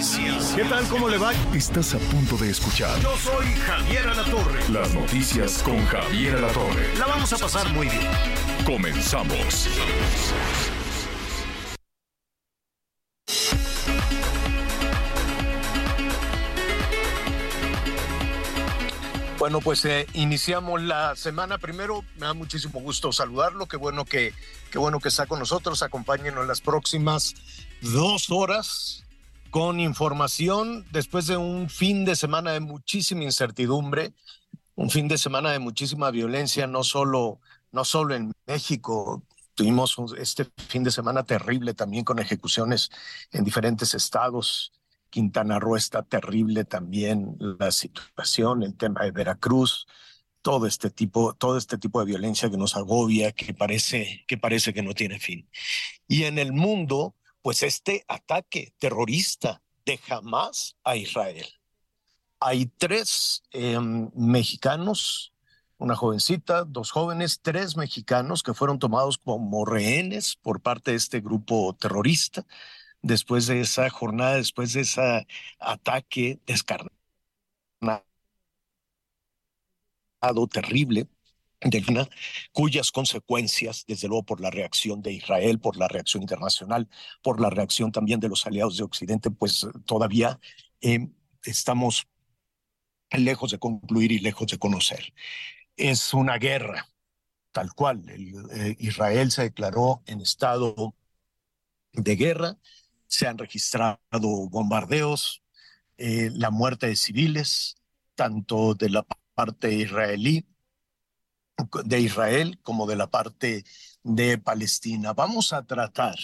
Noticias. ¿Qué tal? ¿Cómo le va? Estás a punto de escuchar Yo soy Javier Alatorre. las noticias con Javier Alatorre. La vamos a pasar muy bien. Comenzamos. Bueno, pues eh, iniciamos la semana. Primero, me da muchísimo gusto saludarlo. Qué bueno que, qué bueno que está con nosotros. Acompáñenos las próximas dos horas con información después de un fin de semana de muchísima incertidumbre, un fin de semana de muchísima violencia, no solo, no solo en México. Tuvimos este fin de semana terrible también con ejecuciones en diferentes estados. Quintana Roo está terrible también la situación, el tema de Veracruz, todo este tipo, todo este tipo de violencia que nos agobia, que parece, que parece que no tiene fin. Y en el mundo, pues este ataque terrorista de Hamas a Israel. Hay tres em, mexicanos, una jovencita, dos jóvenes, tres mexicanos que fueron tomados como rehenes por parte de este grupo terrorista después de esa jornada, después de ese ataque descarnado, terrible, de Ghana, cuyas consecuencias, desde luego por la reacción de Israel, por la reacción internacional, por la reacción también de los aliados de Occidente, pues todavía eh, estamos lejos de concluir y lejos de conocer. Es una guerra, tal cual. Eh, Israel se declaró en estado de guerra, se han registrado bombardeos, eh, la muerte de civiles, tanto de la parte israelí, de Israel, como de la parte de Palestina. Vamos a tratar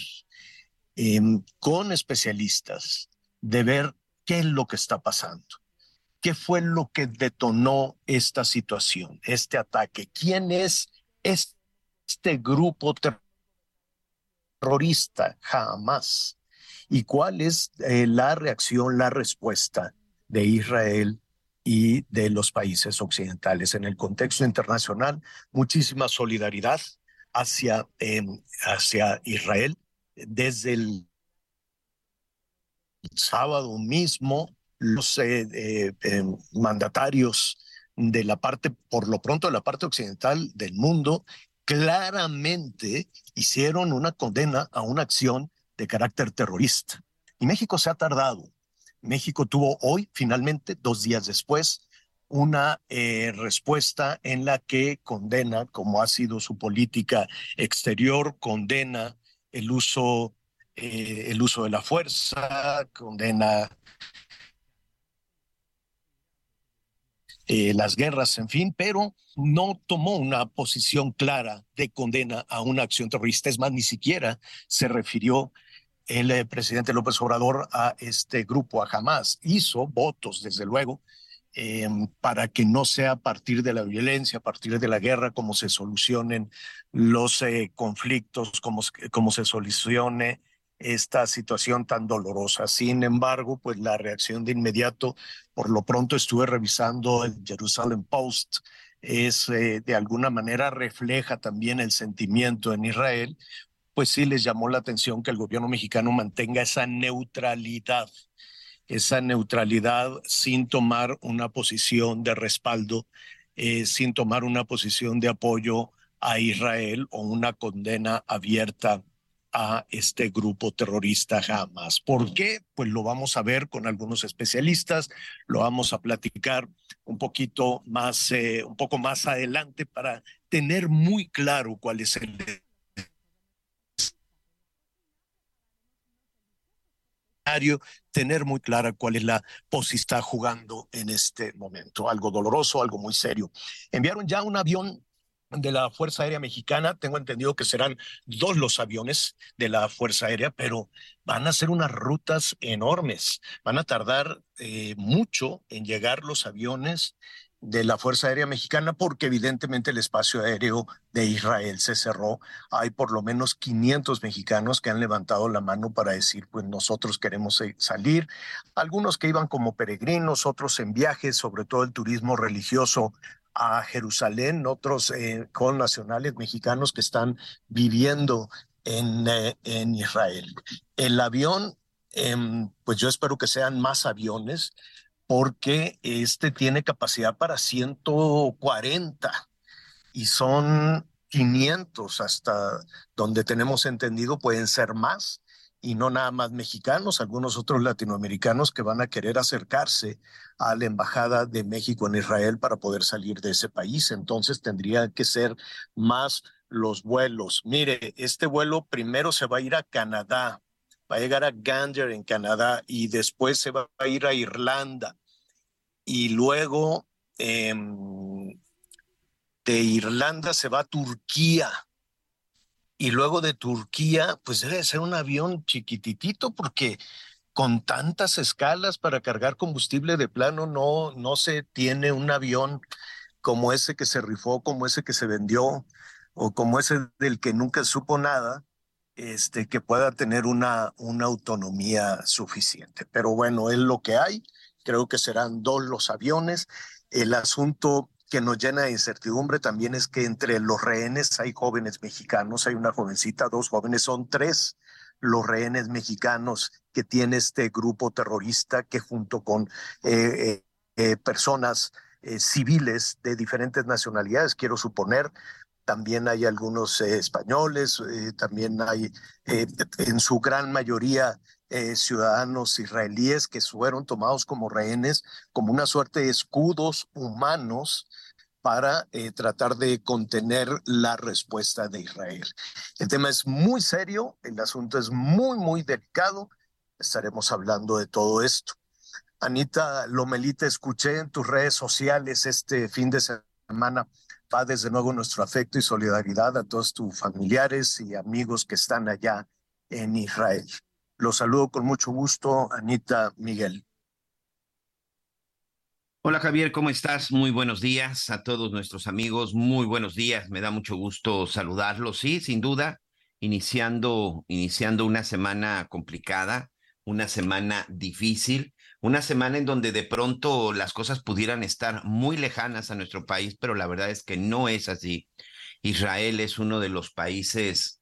eh, con especialistas de ver qué es lo que está pasando, qué fue lo que detonó esta situación, este ataque, quién es este grupo terrorista, Hamas, y cuál es eh, la reacción, la respuesta de Israel y de los países occidentales. En el contexto internacional, muchísima solidaridad hacia, eh, hacia Israel. Desde el sábado mismo, los eh, eh, eh, mandatarios de la parte, por lo pronto de la parte occidental del mundo, claramente hicieron una condena a una acción de carácter terrorista. Y México se ha tardado. México tuvo hoy, finalmente, dos días después, una eh, respuesta en la que condena, como ha sido su política exterior, condena el uso, eh, el uso de la fuerza, condena eh, las guerras, en fin, pero no tomó una posición clara de condena a una acción terrorista. Es más, ni siquiera se refirió el eh, presidente López Obrador a este grupo, a Hamas. Hizo votos, desde luego, eh, para que no sea a partir de la violencia, a partir de la guerra, como se solucionen los eh, conflictos, como, como se solucione esta situación tan dolorosa. Sin embargo, pues la reacción de inmediato, por lo pronto estuve revisando el Jerusalem Post, es eh, de alguna manera refleja también el sentimiento en Israel, pues sí les llamó la atención que el gobierno mexicano mantenga esa neutralidad, esa neutralidad sin tomar una posición de respaldo, eh, sin tomar una posición de apoyo a Israel o una condena abierta a este grupo terrorista Hamas. ¿Por qué? Pues lo vamos a ver con algunos especialistas, lo vamos a platicar un poquito más, eh, un poco más adelante para tener muy claro cuál es el tener muy clara cuál es la posición está jugando en este momento. Algo doloroso, algo muy serio. Enviaron ya un avión de la Fuerza Aérea Mexicana. Tengo entendido que serán dos los aviones de la Fuerza Aérea, pero van a ser unas rutas enormes. Van a tardar eh, mucho en llegar los aviones de la Fuerza Aérea Mexicana porque evidentemente el espacio aéreo de Israel se cerró. Hay por lo menos 500 mexicanos que han levantado la mano para decir, pues nosotros queremos salir. Algunos que iban como peregrinos, otros en viajes, sobre todo el turismo religioso a Jerusalén, otros eh, con nacionales mexicanos que están viviendo en, eh, en Israel. El avión, em, pues yo espero que sean más aviones porque este tiene capacidad para 140 y son 500 hasta donde tenemos entendido pueden ser más y no nada más mexicanos, algunos otros latinoamericanos que van a querer acercarse a la Embajada de México en Israel para poder salir de ese país. Entonces tendría que ser más los vuelos. Mire, este vuelo primero se va a ir a Canadá, va a llegar a Gander en Canadá y después se va a ir a Irlanda. Y luego em, de Irlanda se va a Turquía y luego de Turquía, pues debe ser un avión chiquititito porque con tantas escalas para cargar combustible de plano no, no se tiene un avión como ese que se rifó, como ese que se vendió o como ese del que nunca supo nada, este, que pueda tener una, autonomía suficiente. Pero bueno, es lo que hay. Creo que serán dos los aviones. El asunto que nos llena de incertidumbre también es que entre los rehenes hay jóvenes mexicanos, hay una jovencita, dos jóvenes, son tres los rehenes mexicanos que tiene este grupo terrorista que junto con eh, eh, eh, personas civiles de diferentes nacionalidades, quiero suponer, también hay algunos españoles, también hay en su gran mayoría ciudadanos israelíes que fueron tomados como rehenes, como una suerte de escudos humanos para eh, tratar de contener la respuesta de Israel. El tema es muy serio, el asunto es muy, muy delicado. Estaremos hablando de todo esto. Anita Lomelita, escuché en tus redes sociales este fin de semana. Va desde nuevo nuestro afecto y solidaridad a todos tus familiares y amigos que están allá en Israel. Los saludo con mucho gusto, Anita Miguel. Hola Javier, ¿cómo estás? Muy buenos días a todos nuestros amigos, muy buenos días, me da mucho gusto saludarlos, sí, sin duda, iniciando, iniciando una semana complicada, una semana difícil, una semana en donde de pronto las cosas pudieran estar muy lejanas a nuestro país, pero la verdad es que no es así. Israel es uno de los países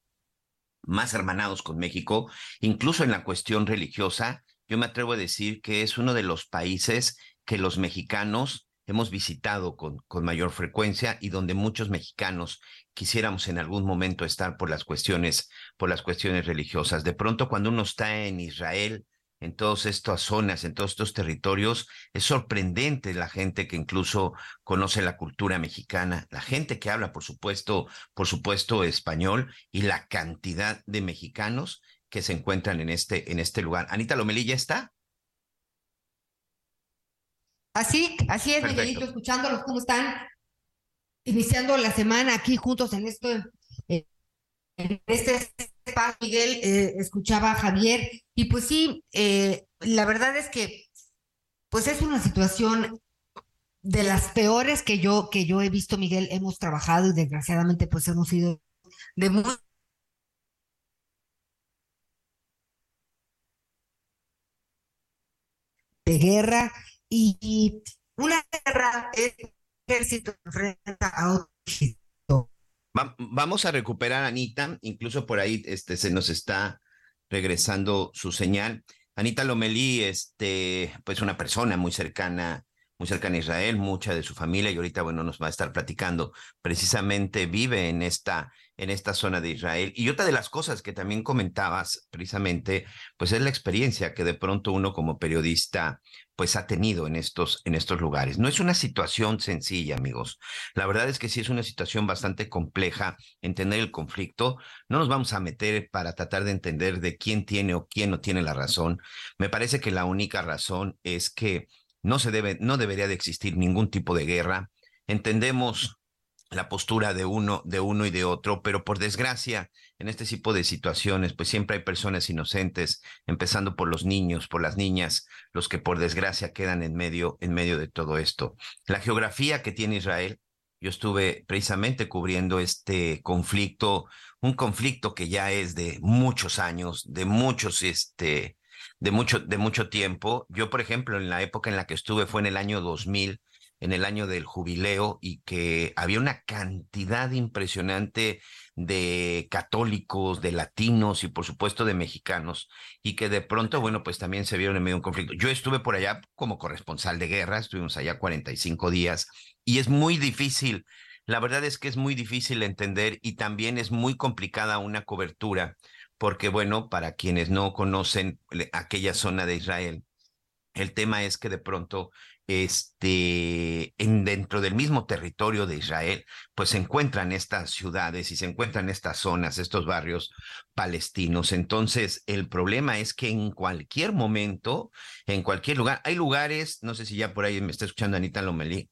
más hermanados con México, incluso en la cuestión religiosa. Yo me atrevo a decir que es uno de los países que los mexicanos hemos visitado con, con mayor frecuencia y donde muchos mexicanos quisiéramos en algún momento estar por las cuestiones, por las cuestiones religiosas. De pronto, cuando uno está en Israel, en todas estas zonas, en todos estos territorios, es sorprendente la gente que incluso conoce la cultura mexicana, la gente que habla, por supuesto, por supuesto, español y la cantidad de mexicanos que se encuentran en este, en este lugar. Anita Lomelí, ¿ya está? Así, así es, Miguelito, escuchándolos, ¿cómo están? Iniciando la semana aquí juntos en esto, eh, en este Miguel, eh, escuchaba a Javier, y pues sí, eh, la verdad es que, pues es una situación de las peores que yo, que yo he visto, Miguel, hemos trabajado y desgraciadamente pues hemos sido de muy de guerra, y una guerra es ejército enfrenta a otro ejército. Vamos a recuperar a Anita, incluso por ahí este, se nos está regresando su señal. Anita Lomelí, este, pues una persona muy cercana, muy cercana a Israel, mucha de su familia, y ahorita, bueno, nos va a estar platicando. Precisamente vive en esta, en esta zona de Israel. Y otra de las cosas que también comentabas, precisamente, pues es la experiencia que de pronto uno como periodista pues ha tenido en estos, en estos lugares. No es una situación sencilla, amigos. La verdad es que sí es una situación bastante compleja entender el conflicto. No nos vamos a meter para tratar de entender de quién tiene o quién no tiene la razón. Me parece que la única razón es que no se debe, no debería de existir ningún tipo de guerra. Entendemos la postura de uno, de uno y de otro, pero por desgracia, en este tipo de situaciones, pues siempre hay personas inocentes, empezando por los niños, por las niñas, los que por desgracia quedan en medio, en medio de todo esto. La geografía que tiene Israel, yo estuve precisamente cubriendo este conflicto, un conflicto que ya es de muchos años, de muchos, este, de mucho, de mucho tiempo. Yo, por ejemplo, en la época en la que estuve fue en el año 2000 en el año del jubileo y que había una cantidad impresionante de católicos, de latinos y por supuesto de mexicanos y que de pronto, bueno, pues también se vieron en medio de un conflicto. Yo estuve por allá como corresponsal de guerra, estuvimos allá 45 días y es muy difícil, la verdad es que es muy difícil entender y también es muy complicada una cobertura porque, bueno, para quienes no conocen aquella zona de Israel, el tema es que de pronto este, en, dentro del mismo territorio de Israel, pues se encuentran estas ciudades y se encuentran estas zonas, estos barrios palestinos. Entonces, el problema es que en cualquier momento, en cualquier lugar, hay lugares, no sé si ya por ahí me está escuchando Anita Lomelí,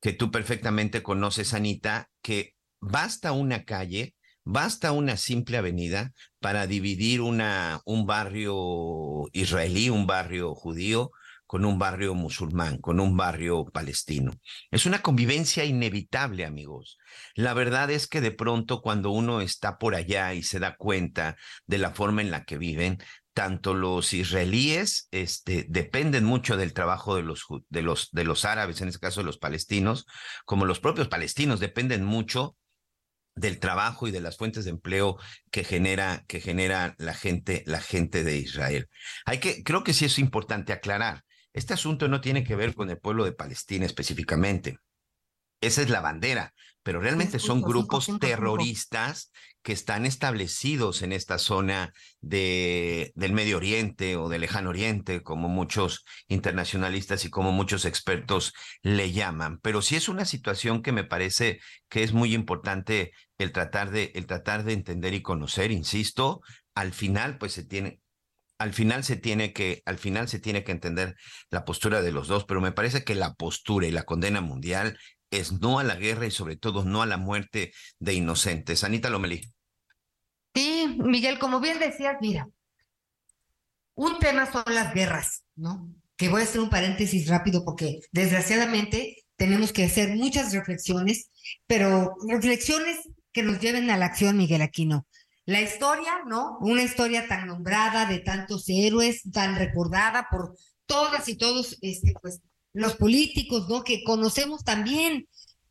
que tú perfectamente conoces, Anita, que basta una calle, basta una simple avenida para dividir una, un barrio israelí, un barrio judío, con un barrio musulmán, con un barrio palestino. Es una convivencia inevitable, amigos. La verdad es que de pronto cuando uno está por allá y se da cuenta de la forma en la que viven, tanto los israelíes este, dependen mucho del trabajo de los, de, los, de los árabes, en este caso de los palestinos, como los propios palestinos dependen mucho del trabajo y de las fuentes de empleo que genera, que genera la gente, la gente de Israel. Hay que, creo que sí es importante aclarar. Este asunto no tiene que ver con el pueblo de Palestina específicamente. Esa es la bandera, pero realmente son grupos terroristas que están establecidos en esta zona de, del Medio Oriente o del Lejano Oriente, como muchos internacionalistas y como muchos expertos le llaman. Pero sí es una situación que me parece que es muy importante el tratar de, el tratar de entender y conocer, insisto, al final pues se tiene, al final se tiene que, al final se tiene que entender la postura de los dos, pero me parece que la postura y la condena mundial es no a la guerra y sobre todo no a la muerte de inocentes. Anita Lomelí. Sí, Miguel, como bien decías, mira, un tema son las guerras, ¿no? Que voy a hacer un paréntesis rápido porque desgraciadamente tenemos que hacer muchas reflexiones, pero reflexiones que nos lleven a la acción, Miguel Aquino. La historia, ¿no? Una historia tan nombrada de tantos héroes, tan recordada por todas y todos, este, pues, los políticos, ¿no? Que conocemos también.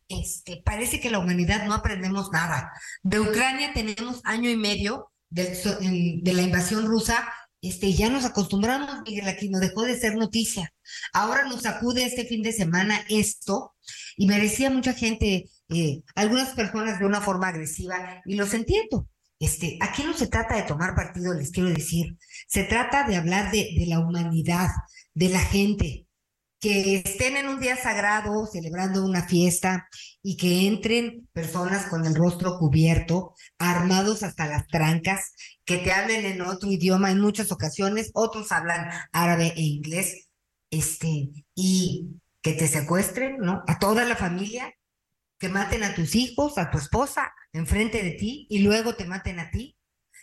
Este, parece que la humanidad no aprendemos nada. De Ucrania tenemos año y medio de, la invasión rusa este, ya nos acostumbramos, Miguel no dejó de ser noticia. Ahora nos acude este fin de semana esto y merecía mucha gente, eh, algunas personas de una forma agresiva, y los entiendo. Este, aquí no se trata de tomar partido, les quiero decir, se trata de hablar de, la humanidad, de la gente, que estén en un día sagrado celebrando una fiesta y que entren personas con el rostro cubierto, armados hasta las trancas, que te hablen en otro idioma en muchas ocasiones, otros hablan árabe e inglés, este, y que te secuestren, ¿no? A toda la familia, que maten a tus hijos, a tu esposa, enfrente de ti y luego te maten a ti,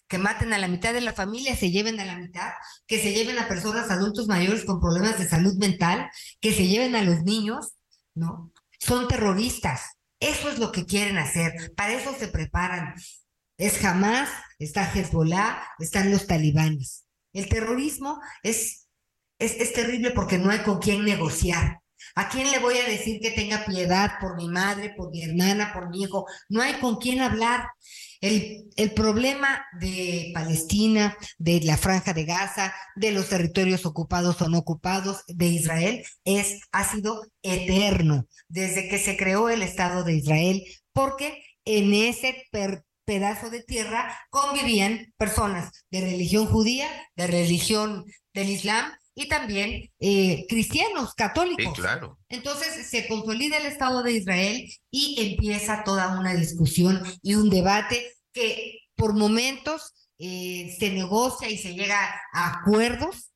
que maten a la mitad de la familia, se lleven a la mitad, que se lleven a personas adultos mayores con problemas de salud mental, que se lleven a los niños, ¿no? Son terroristas. Eso es lo que quieren hacer. Para eso se preparan. Es Hamas, está Hezbollah, están los talibanes. El terrorismo es, es, es terrible porque no hay con quién negociar. ¿A quién le voy a decir que tenga piedad por mi madre, por mi hermana, por mi hijo? No hay con quién hablar. El, el, problema de Palestina, de la franja de Gaza, de los territorios ocupados o no ocupados de Israel, es, ha sido eterno desde que se creó el Estado de Israel, porque en ese pedazo de tierra convivían personas de religión judía, de religión del Islam y también eh, cristianos, católicos. claro. Entonces se consolida el Estado de Israel y empieza toda una discusión y un debate que por momentos eh, se negocia y se llega a acuerdos,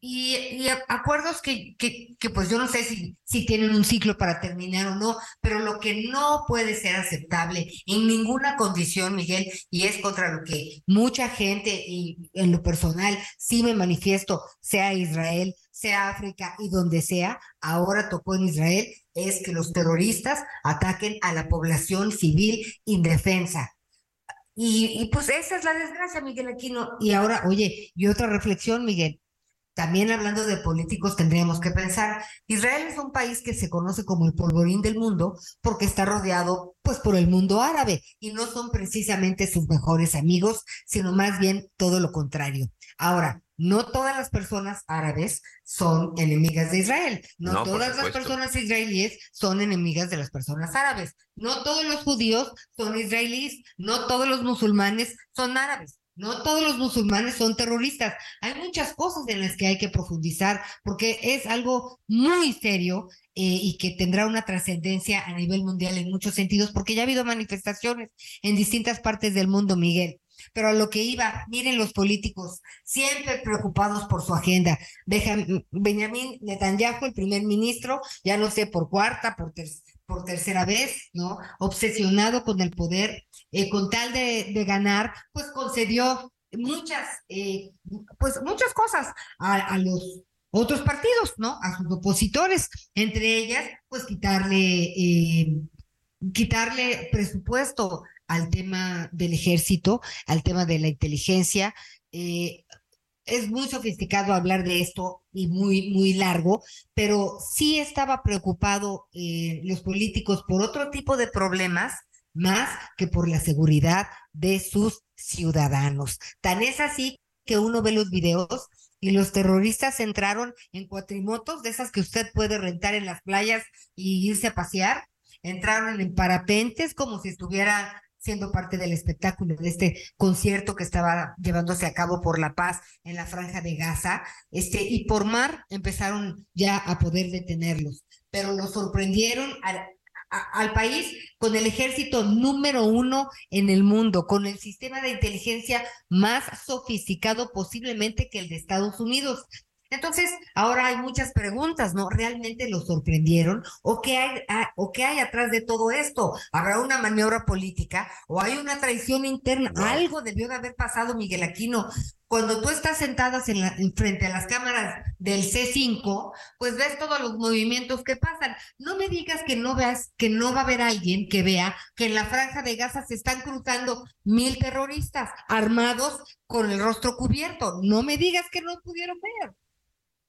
y, acuerdos que, que, que, pues yo no sé si, si tienen un ciclo para terminar o no, pero lo que no puede ser aceptable en ninguna condición, Miguel, y es contra lo que mucha gente y en lo personal sí me manifiesto, sea Israel, sea África y donde sea, ahora tocó en Israel, es que los terroristas ataquen a la población civil indefensa. Y, y pues esa es la desgracia, Miguel Aquino. Y ahora, oye, y otra reflexión, Miguel también hablando de políticos tendríamos que pensar, Israel es un país que se conoce como el polvorín del mundo porque está rodeado pues por el mundo árabe y no son precisamente sus mejores amigos, sino más bien todo lo contrario. Ahora, no todas las personas árabes son enemigas de Israel, no, todas las personas israelíes son enemigas de las personas árabes, no todos los judíos son israelíes, no todos los musulmanes son árabes. No todos los musulmanes son terroristas. Hay muchas cosas en las que hay que profundizar porque es algo muy serio eh, y que tendrá una trascendencia a nivel mundial en muchos sentidos porque ya ha habido manifestaciones en distintas partes del mundo, Miguel. Pero a lo que iba, miren los políticos, siempre preocupados por su agenda. Benjamín Netanyahu, el primer ministro, ya no sé por cuarta, por, por tercera vez, ¿no? Obsesionado con el poder, eh, con tal de, ganar, pues concedió muchas, eh, pues muchas cosas a, a, los otros partidos, ¿no? A sus opositores, entre ellas, pues quitarle, eh, quitarle presupuesto al tema del ejército, al tema de la inteligencia, eh, es muy sofisticado hablar de esto y muy, muy largo, pero sí estaba preocupado eh, los políticos por otro tipo de problemas más que por la seguridad de sus ciudadanos. Tan es así que uno ve los videos y los terroristas entraron en cuatrimotos, de esas que usted puede rentar en las playas y irse a pasear, entraron en parapentes como si estuviera siendo parte del espectáculo de este concierto que estaba llevándose a cabo por la paz en la franja de Gaza, este, y por mar empezaron ya a poder detenerlos, pero los sorprendieron al, al país con el ejército número uno en el mundo, con el sistema de inteligencia más sofisticado posiblemente que el de Estados Unidos. Entonces, ahora hay muchas preguntas, ¿no? ¿Realmente lo sorprendieron? ¿O qué hay, o qué hay atrás de todo esto? ¿Habrá una maniobra política o hay una traición interna? Algo debió de haber pasado, Miguel Aquino. Cuando tú estás sentadas en, la, frente a las cámaras del C5, pues ves todos los movimientos que pasan. No me digas que no veas, que no va a haber alguien que vea que en la franja de Gaza se están cruzando mil terroristas armados con el rostro cubierto. No me digas que no pudieron ver.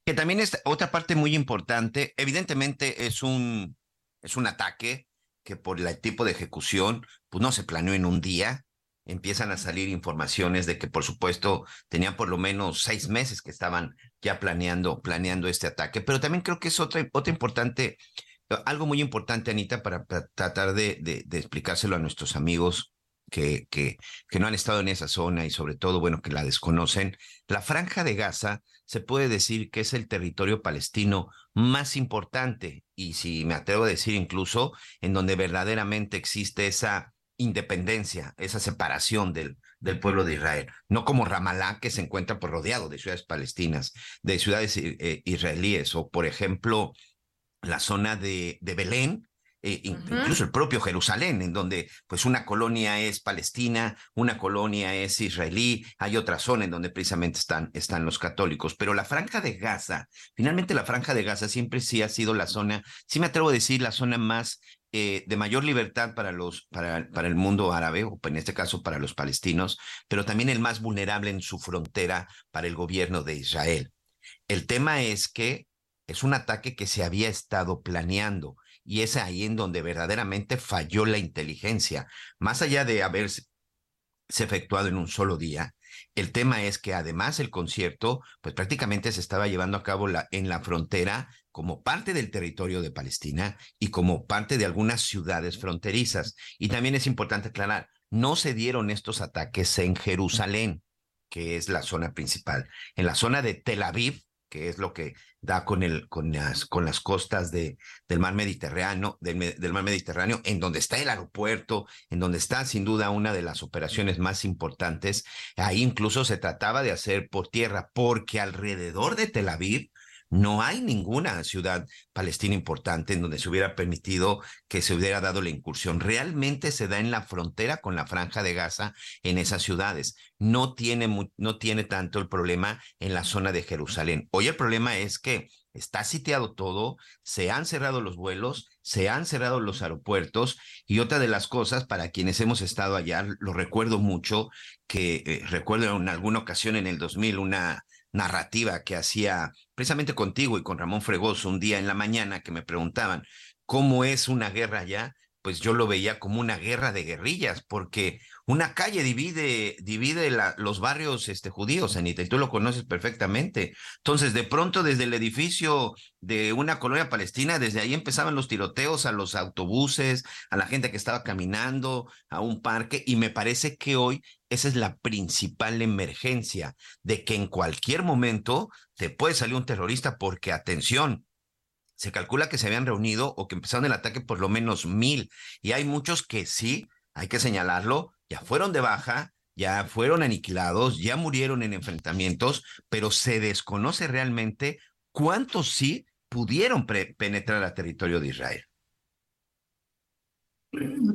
Que también es otra parte muy importante. Evidentemente es un, es un ataque que por el tipo de ejecución, pues no se planeó en un día. Empiezan a salir informaciones de que, por supuesto, tenían por lo menos seis meses que estaban ya planeando, planeando este ataque. Pero también creo que es otra, otra importante, algo muy importante, Anita, para, tratar de, de, de explicárselo a nuestros amigos que, no han estado en esa zona y sobre todo, bueno, que la desconocen, la franja de Gaza se puede decir que es el territorio palestino más importante y si me atrevo a decir incluso en donde verdaderamente existe esa independencia, esa separación del, pueblo de Israel, no como Ramallah que se encuentra por rodeado de ciudades palestinas, de ciudades eh, israelíes o por ejemplo la zona de Belén, eh, incluso el propio Jerusalén, en donde pues una colonia es palestina, una colonia es israelí, hay otra zona en donde precisamente están, están los católicos, pero la franja de Gaza, finalmente la franja de Gaza siempre sí ha sido la zona, sí me atrevo a decir, la zona más eh, de mayor libertad para, los, para, para el mundo árabe, o en este caso para los palestinos, pero también el más vulnerable en su frontera para el gobierno de Israel. El tema es que es un ataque que se había estado planeando y es ahí en donde verdaderamente falló la inteligencia. Más allá de haberse efectuado en un solo día, el tema es que además el concierto, pues prácticamente se estaba llevando a cabo en la frontera como parte del territorio de Palestina y como parte de algunas ciudades fronterizas. Y también es importante aclarar, no se dieron estos ataques en Jerusalén, que es la zona principal. En la zona de Tel Aviv que es lo que da con, el, con, las, con las costas de, del mar Mediterráneo, del, del, mar Mediterráneo, en donde está el aeropuerto, en donde está sin duda una de las operaciones más importantes. Ahí incluso se trataba de hacer por tierra, porque alrededor de Tel Aviv no hay ninguna ciudad palestina importante en donde se hubiera permitido que se hubiera dado la incursión. Realmente se da en la frontera con la franja de Gaza en esas ciudades. No tiene, no tiene tanto el problema en la zona de Jerusalén. Hoy el problema es que está sitiado todo, se han cerrado los vuelos, se han cerrado los aeropuertos y otra de las cosas para quienes hemos estado allá, lo recuerdo mucho, que eh, recuerdo en alguna ocasión en el 2000 una narrativa que hacía precisamente contigo y con Ramón Fregoso un día en la mañana que me preguntaban cómo es una guerra allá, pues yo lo veía como una guerra de guerrillas, porque una calle divide, divide los barrios este, judíos, Anita, y tú lo conoces perfectamente. Entonces, de pronto, desde el edificio de una colonia palestina, desde ahí empezaban los tiroteos a los autobuses, a la gente que estaba caminando, a un parque, y me parece que hoy esa es la principal emergencia, de que en cualquier momento te puede salir un terrorista, porque atención, se calcula que se habían reunido o que empezaron el ataque por lo menos mil, y hay muchos que sí, hay que señalarlo, ya fueron de baja, ya fueron aniquilados, ya murieron en enfrentamientos, pero se desconoce realmente cuántos sí pudieron penetrar al territorio de Israel.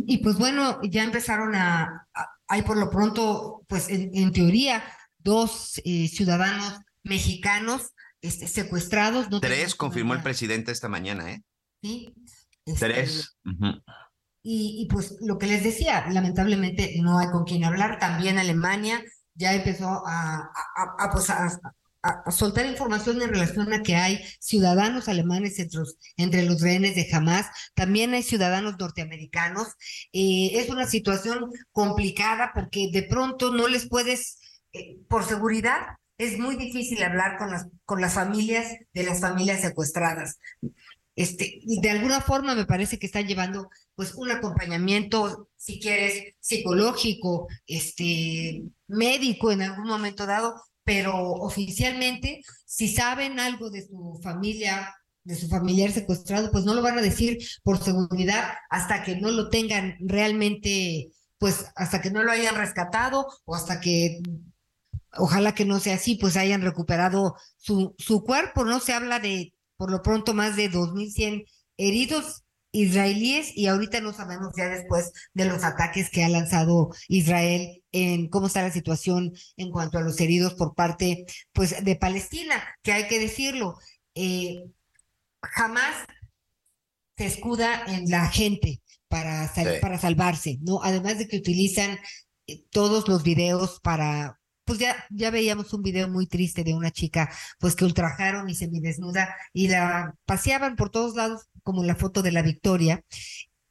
Y pues bueno, ya empezaron a, hay por lo pronto, pues en, teoría, dos eh, ciudadanos mexicanos este, secuestrados. Tres, confirmó el presidente esta mañana, ¿eh? Sí. Este, Tres. Y, pues lo que les decía, lamentablemente no hay con quien hablar. También Alemania ya empezó a, pues, a, soltar información en relación a que hay ciudadanos alemanes entre los, entre los rehenes de Hamas, también hay ciudadanos norteamericanos. Eh, es una situación complicada porque de pronto no les puedes, eh, por seguridad, es muy difícil hablar con las, con las familias de las familias secuestradas este, de alguna forma me parece que están llevando pues un acompañamiento, si quieres, psicológico, este, médico en algún momento dado, pero oficialmente, si saben algo de su familia, de su familiar secuestrado, pues no lo van a decir por seguridad hasta que no lo tengan realmente, pues hasta que no lo hayan rescatado o hasta que ojalá que no sea así, pues hayan recuperado su, su cuerpo, no se habla de por lo pronto más de 2.100 heridos israelíes y ahorita no sabemos ya después de los ataques que ha lanzado Israel en cómo está la situación en cuanto a los heridos por parte pues de Palestina, que hay que decirlo, eh, jamás se escuda en la gente para, para salvarse, ¿no? Además de que utilizan eh, todos los videos para pues ya, ya veíamos un video muy triste de una chica, pues que ultrajaron y semidesnuda y la paseaban por todos lados, como la foto de la Victoria.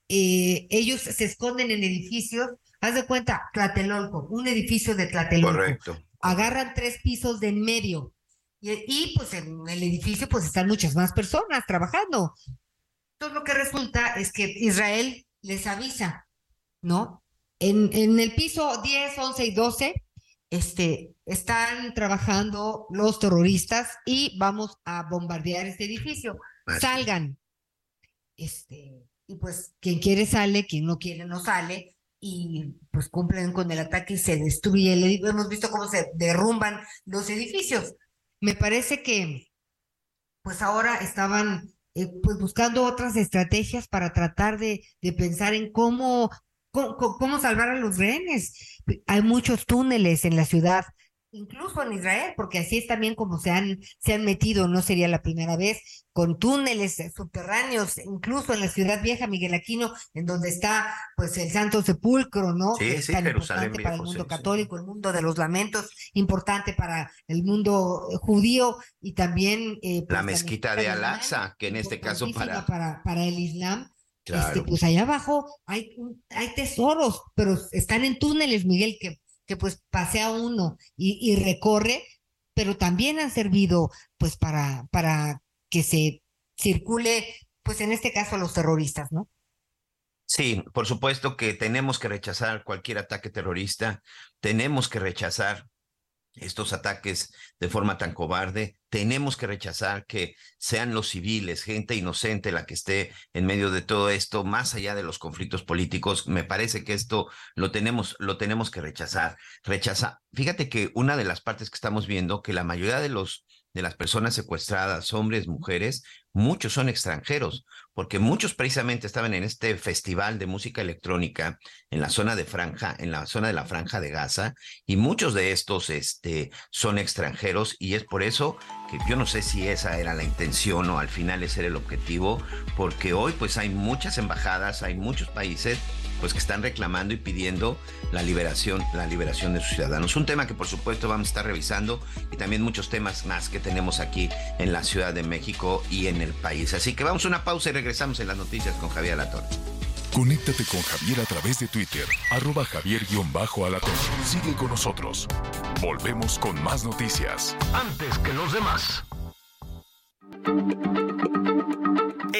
Eh, ellos se esconden en edificios, haz de cuenta, Tlatelolco, un edificio de Tlatelolco. Correcto. Agarran tres pisos de en medio. Y, y, pues en el edificio pues están muchas más personas trabajando. Entonces lo que resulta es que Israel les avisa, ¿no? En, en el piso 10, 11 y 12 este, están trabajando los terroristas y vamos a bombardear este edificio. Salgan. Este, y pues quien quiere sale, quien no quiere no sale y pues cumplen con el ataque y se destruye. El, hemos visto cómo se derrumban los edificios. Me parece que pues ahora estaban eh, pues buscando otras estrategias para tratar de, de pensar en cómo ¿Cómo, salvar a los rehenes? Hay muchos túneles en la ciudad, incluso en Israel, porque así es también como se han, se han metido, no sería la primera vez, con túneles subterráneos, incluso en la ciudad vieja, Miguel Aquino, en donde está pues el Santo Sepulcro, ¿no? Sí, sí, tan importante para el mundo católico, el mundo de los lamentos, importante para el mundo judío y también eh, pues, la mezquita de Al-Aqsa, que en este caso para... para... para el Islam este, pues allá abajo hay, hay tesoros, pero están en túneles, Miguel, que, que pues pasea uno y, recorre, pero también han servido pues para, para que se circule, pues en este caso a los terroristas, ¿no? Sí, por supuesto que tenemos que rechazar cualquier ataque terrorista, tenemos que rechazar estos ataques de forma tan cobarde. Tenemos que rechazar que sean los civiles, gente inocente la que esté en medio de todo esto, más allá de los conflictos políticos. Me parece que esto lo tenemos, lo tenemos que rechazar. Rechaza. Fíjate que una de las partes que estamos viendo, que la mayoría de los de las personas secuestradas, hombres, mujeres, muchos son extranjeros, porque muchos precisamente estaban en este festival de música electrónica en la zona de franja, en la zona de la franja de Gaza, y muchos de estos este, son extranjeros, y es por eso que yo no sé si esa era la intención o al final ese era el objetivo, porque hoy pues hay muchas embajadas, hay muchos países pues que están reclamando y pidiendo la liberación, la liberación de sus ciudadanos. Un tema que por supuesto vamos a estar revisando y también muchos temas más que tenemos aquí en la Ciudad de México y en el país. Así que vamos a una pausa y regresamos en las noticias con Javier Alatorre. Conéctate con Javier a través de Twitter, arroba javier-alatorre. Sigue con nosotros. Volvemos con más noticias. Antes que los demás.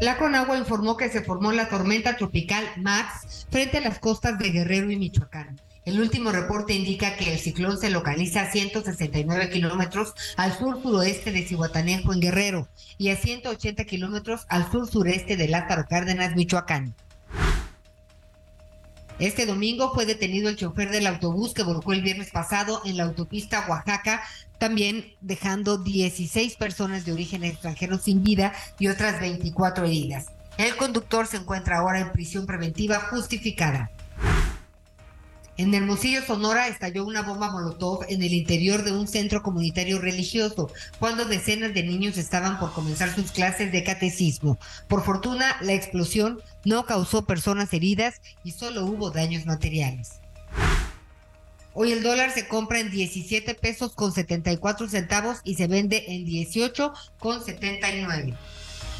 La Conagua informó que se formó la tormenta tropical Max frente a las costas de Guerrero y Michoacán. El último reporte indica que el ciclón se localiza a 169 kilómetros al sur-suroeste de Cihuatanejo en Guerrero y a 180 kilómetros al sur-sureste de Lázaro Cárdenas, Michoacán. Este domingo fue detenido el chofer del autobús que volcó el viernes pasado en la autopista Oaxaca, también dejando 16 personas de origen extranjero sin vida y otras 24 heridas. El conductor se encuentra ahora en prisión preventiva justificada. En Hermosillo, Sonora, estalló una bomba molotov en el interior de un centro comunitario religioso, cuando decenas de niños estaban por comenzar sus clases de catecismo. Por fortuna, la explosión no causó personas heridas y solo hubo daños materiales. Hoy el dólar se compra en 17 pesos con 74 centavos y se vende en 18 con 79.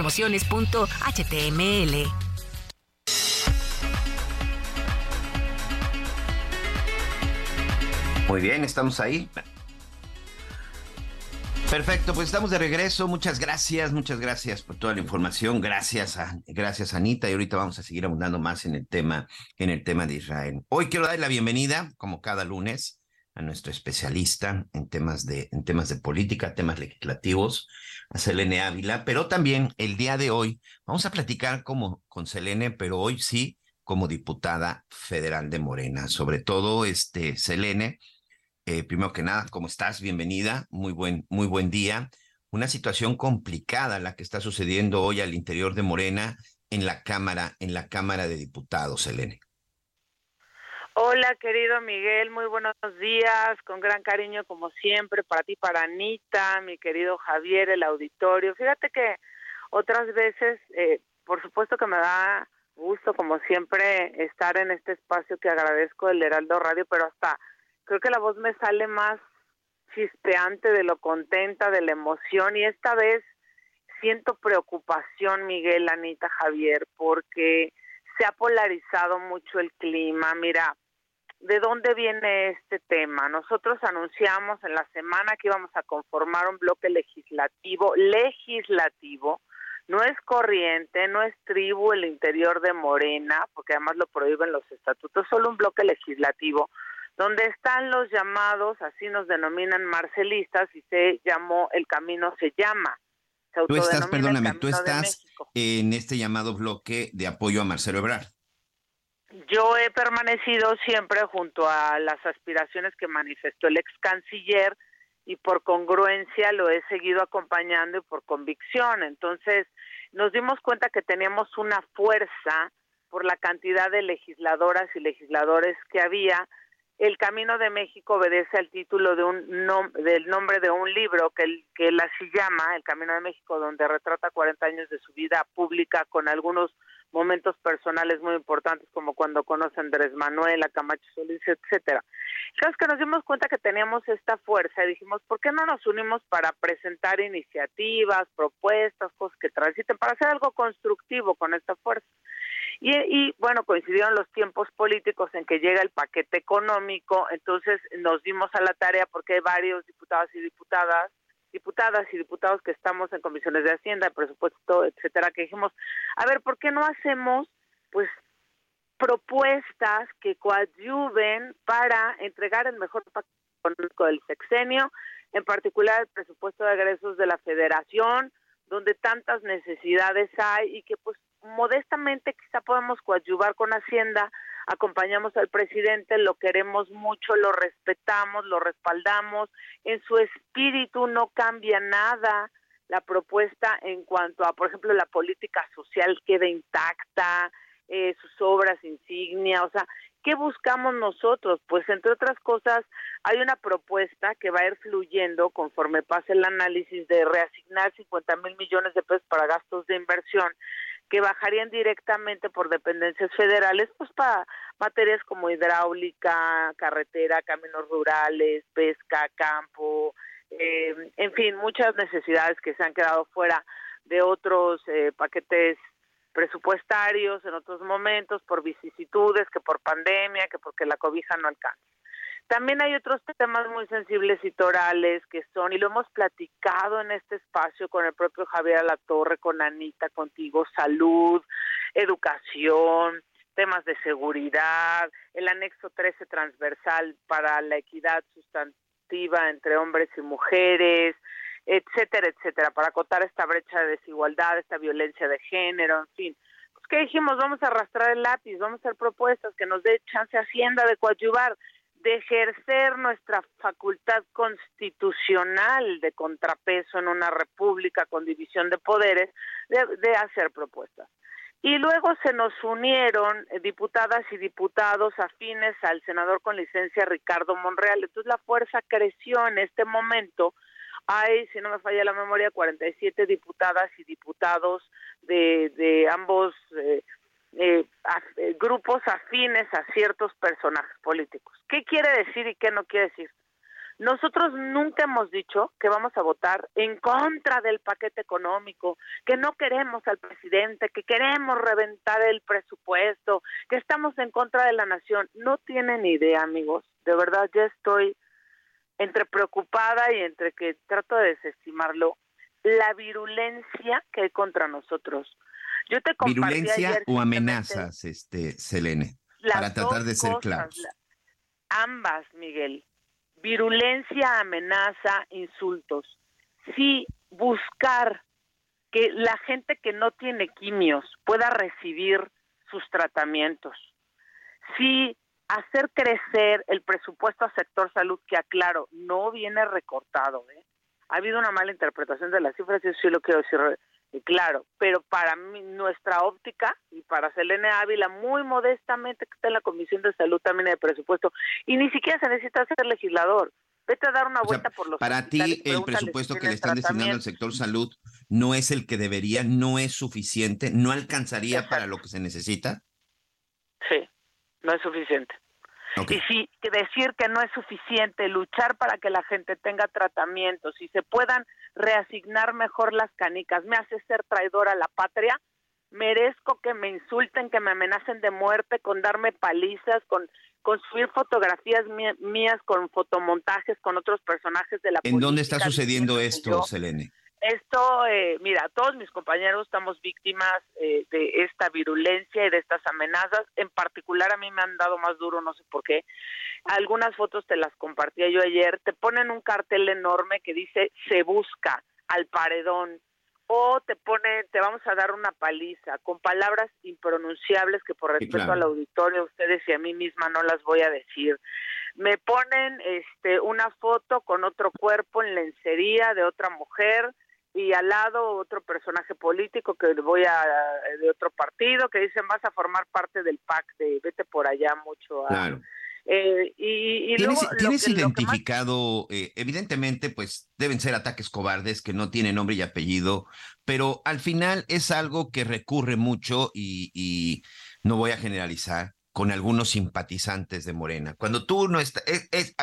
promociones.html. Muy bien, estamos ahí. Perfecto, pues estamos de regreso. Muchas gracias, muchas gracias por toda la información. Gracias gracias Anita. Y ahorita vamos a seguir abundando más en el tema, en el tema de Israel. Hoy quiero dar la bienvenida, como cada lunes, a nuestro especialista en temas de, en temas de política, temas legislativos, a Selene Ávila, pero también el día de hoy vamos a platicar como con Selene, pero hoy sí como diputada federal de Morena. Sobre todo, este, Selene, eh, primero que nada, ¿cómo estás? Bienvenida, muy buen, muy buen día. Una situación complicada la que está sucediendo hoy al interior de Morena en la Cámara, en la Cámara de Diputados, Selene. Hola, querido Miguel, muy buenos días, con gran cariño como siempre para ti, para Anita, mi querido Javier, el auditorio. Fíjate que otras veces, eh, por supuesto que me da gusto como siempre estar en este espacio que agradezco el Heraldo Radio, pero hasta creo que la voz me sale más chispeante de lo contenta, de la emoción y esta vez siento preocupación, Miguel, Anita, Javier, porque se ha polarizado mucho el clima. Mira, ¿de dónde viene este tema? Nosotros anunciamos en la semana que íbamos a conformar un bloque legislativo, legislativo, no es corriente, no es tribu el interior de Morena, porque además lo prohíben los estatutos, solo un bloque legislativo donde están los llamados, así nos denominan marcelistas, y se llamó El Camino se llama. Tú estás, perdóname, tú estás en este llamado bloque de apoyo a Marcelo Ebrard. Yo he permanecido siempre junto a las aspiraciones que manifestó el ex canciller y por congruencia lo he seguido acompañando y por convicción. Entonces, nos dimos cuenta que teníamos una fuerza por la cantidad de legisladoras y legisladores que había. El Camino de México obedece al título de un del nombre de un libro que, él, que él así llama, El Camino de México, donde retrata 40 años de su vida pública con algunos momentos personales muy importantes como cuando conoce a Andrés Manuel, a Camacho Solís, etcétera. Es que nos dimos cuenta que teníamos esta fuerza y dijimos, ¿por qué no nos unimos para presentar iniciativas, propuestas, cosas que transiten, para hacer algo constructivo con esta fuerza? Y, bueno, coincidieron los tiempos políticos en que llega el paquete económico, entonces nos dimos a la tarea porque hay varios diputados y diputadas diputadas y diputados que estamos en comisiones de Hacienda, presupuesto, etcétera, que dijimos, a ver, ¿por qué no hacemos pues propuestas que coadyuven para entregar el mejor paquete económico del sexenio, en particular el presupuesto de egresos de la Federación, donde tantas necesidades hay y que pues modestamente quizá podemos coadyuvar con Hacienda, acompañamos al presidente, lo queremos mucho, lo respetamos, lo respaldamos, en su espíritu no cambia nada la propuesta en cuanto a, por ejemplo, la política social queda intacta, eh, sus obras insignia, o sea, ¿qué buscamos nosotros? Pues entre otras cosas, hay una propuesta que va a ir fluyendo conforme pase el análisis de reasignar 50 mil millones de pesos para gastos de inversión que bajarían directamente por dependencias federales, pues para materias como hidráulica, carretera, caminos rurales, pesca, campo, eh, en fin, muchas necesidades que se han quedado fuera de otros eh, paquetes presupuestarios en otros momentos por vicisitudes, que por pandemia, que porque la cobija no alcanza. También hay otros temas muy sensibles y torales que son, y lo hemos platicado en este espacio con el propio Javier Alatorre, con Anita, contigo, salud, educación, temas de seguridad, el anexo 13 transversal para la equidad sustantiva entre hombres y mujeres, etcétera, etcétera, para acotar esta brecha de desigualdad, esta violencia de género, en fin. Pues, ¿qué dijimos? Vamos a arrastrar el lápiz, vamos a hacer propuestas que nos dé chance Hacienda de coadyuvar de ejercer nuestra facultad constitucional de contrapeso en una república con división de poderes, de, hacer propuestas. Y luego se nos unieron eh, diputadas y diputados afines al senador con licencia Ricardo Monreal. Entonces la fuerza creció en este momento. Hay, si no me falla la memoria, 47 diputadas y diputados de, de ambos eh, eh, eh, grupos afines a ciertos personajes políticos. ¿Qué quiere decir y qué no quiere decir? Nosotros nunca hemos dicho que vamos a votar en contra del paquete económico, que no queremos al presidente, que queremos reventar el presupuesto, que estamos en contra de la nación. No tienen idea, amigos. De verdad, ya estoy entre preocupada y entre que trato de desestimarlo. La virulencia que hay contra nosotros yo te ¿Virulencia o amenazas, este, Selene? Para tratar de ser claros. ambas, Miguel. Virulencia, amenaza, insultos. Sí, buscar que la gente que no tiene quimios pueda recibir sus tratamientos. Sí, hacer crecer el presupuesto al sector salud, que aclaro, no viene recortado. ¿eh? Ha habido una mala interpretación de las cifras, y sí lo quiero decir claro, pero para mí, nuestra óptica y para Selene Ávila, muy modestamente, que está en la Comisión de Salud también de presupuesto, y ni siquiera se necesita ser legislador. Vete a dar una vuelta por los Para ti, el presupuesto que le están destinando al sector salud no es el que debería, no es suficiente, no alcanzaría para lo que se necesita. Sí, no es suficiente. Y sí, decir que no es suficiente luchar para que la gente tenga tratamientos y se puedan reasignar mejor las canicas, me hace ser traidor a la patria, merezco que me insulten, que me amenacen de muerte, con darme palizas, con construir fotografías mías con fotomontajes con otros personajes de la ¿En dónde está sucediendo esto, Selene? Esto, eh, mira, todos mis compañeros estamos víctimas eh, de esta virulencia y de estas amenazas. En particular a mí me han dado más duro, no sé por qué. Algunas fotos te las compartía yo ayer. Te ponen un cartel enorme que dice se busca al paredón o te ponen, te vamos a dar una paliza con palabras impronunciables que por respeto al auditorio, a ustedes y a mí misma no las voy a decir. Me ponen este una foto con otro cuerpo en lencería de otra mujer y al lado otro personaje político que voy a de otro partido que dicen vas a formar parte del PAC de vete por allá mucho a, eh, y, ¿Tienes, identificado, eh, evidentemente, pues deben ser ataques cobardes que no tienen nombre y apellido, pero al final es algo que recurre mucho y, no voy a generalizar con algunos simpatizantes de Morena. Cuando tú no estás, es,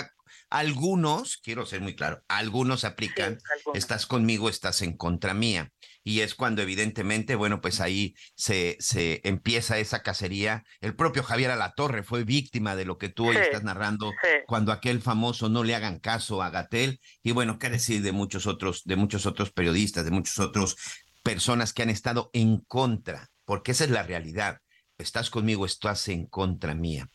algunos, quiero ser muy claro, algunos aplican, estás conmigo, estás en contra mía. Y es cuando evidentemente, bueno, pues ahí se, se empieza esa cacería. El propio Javier Alatorre fue víctima de lo que tú hoy estás narrando, cuando aquel famoso no le hagan caso a Gatel. Y bueno, qué decir de muchos otros, de muchos otros periodistas, de muchos otros personas que han estado en contra, porque esa es la realidad. Estás conmigo, estás en contra mía.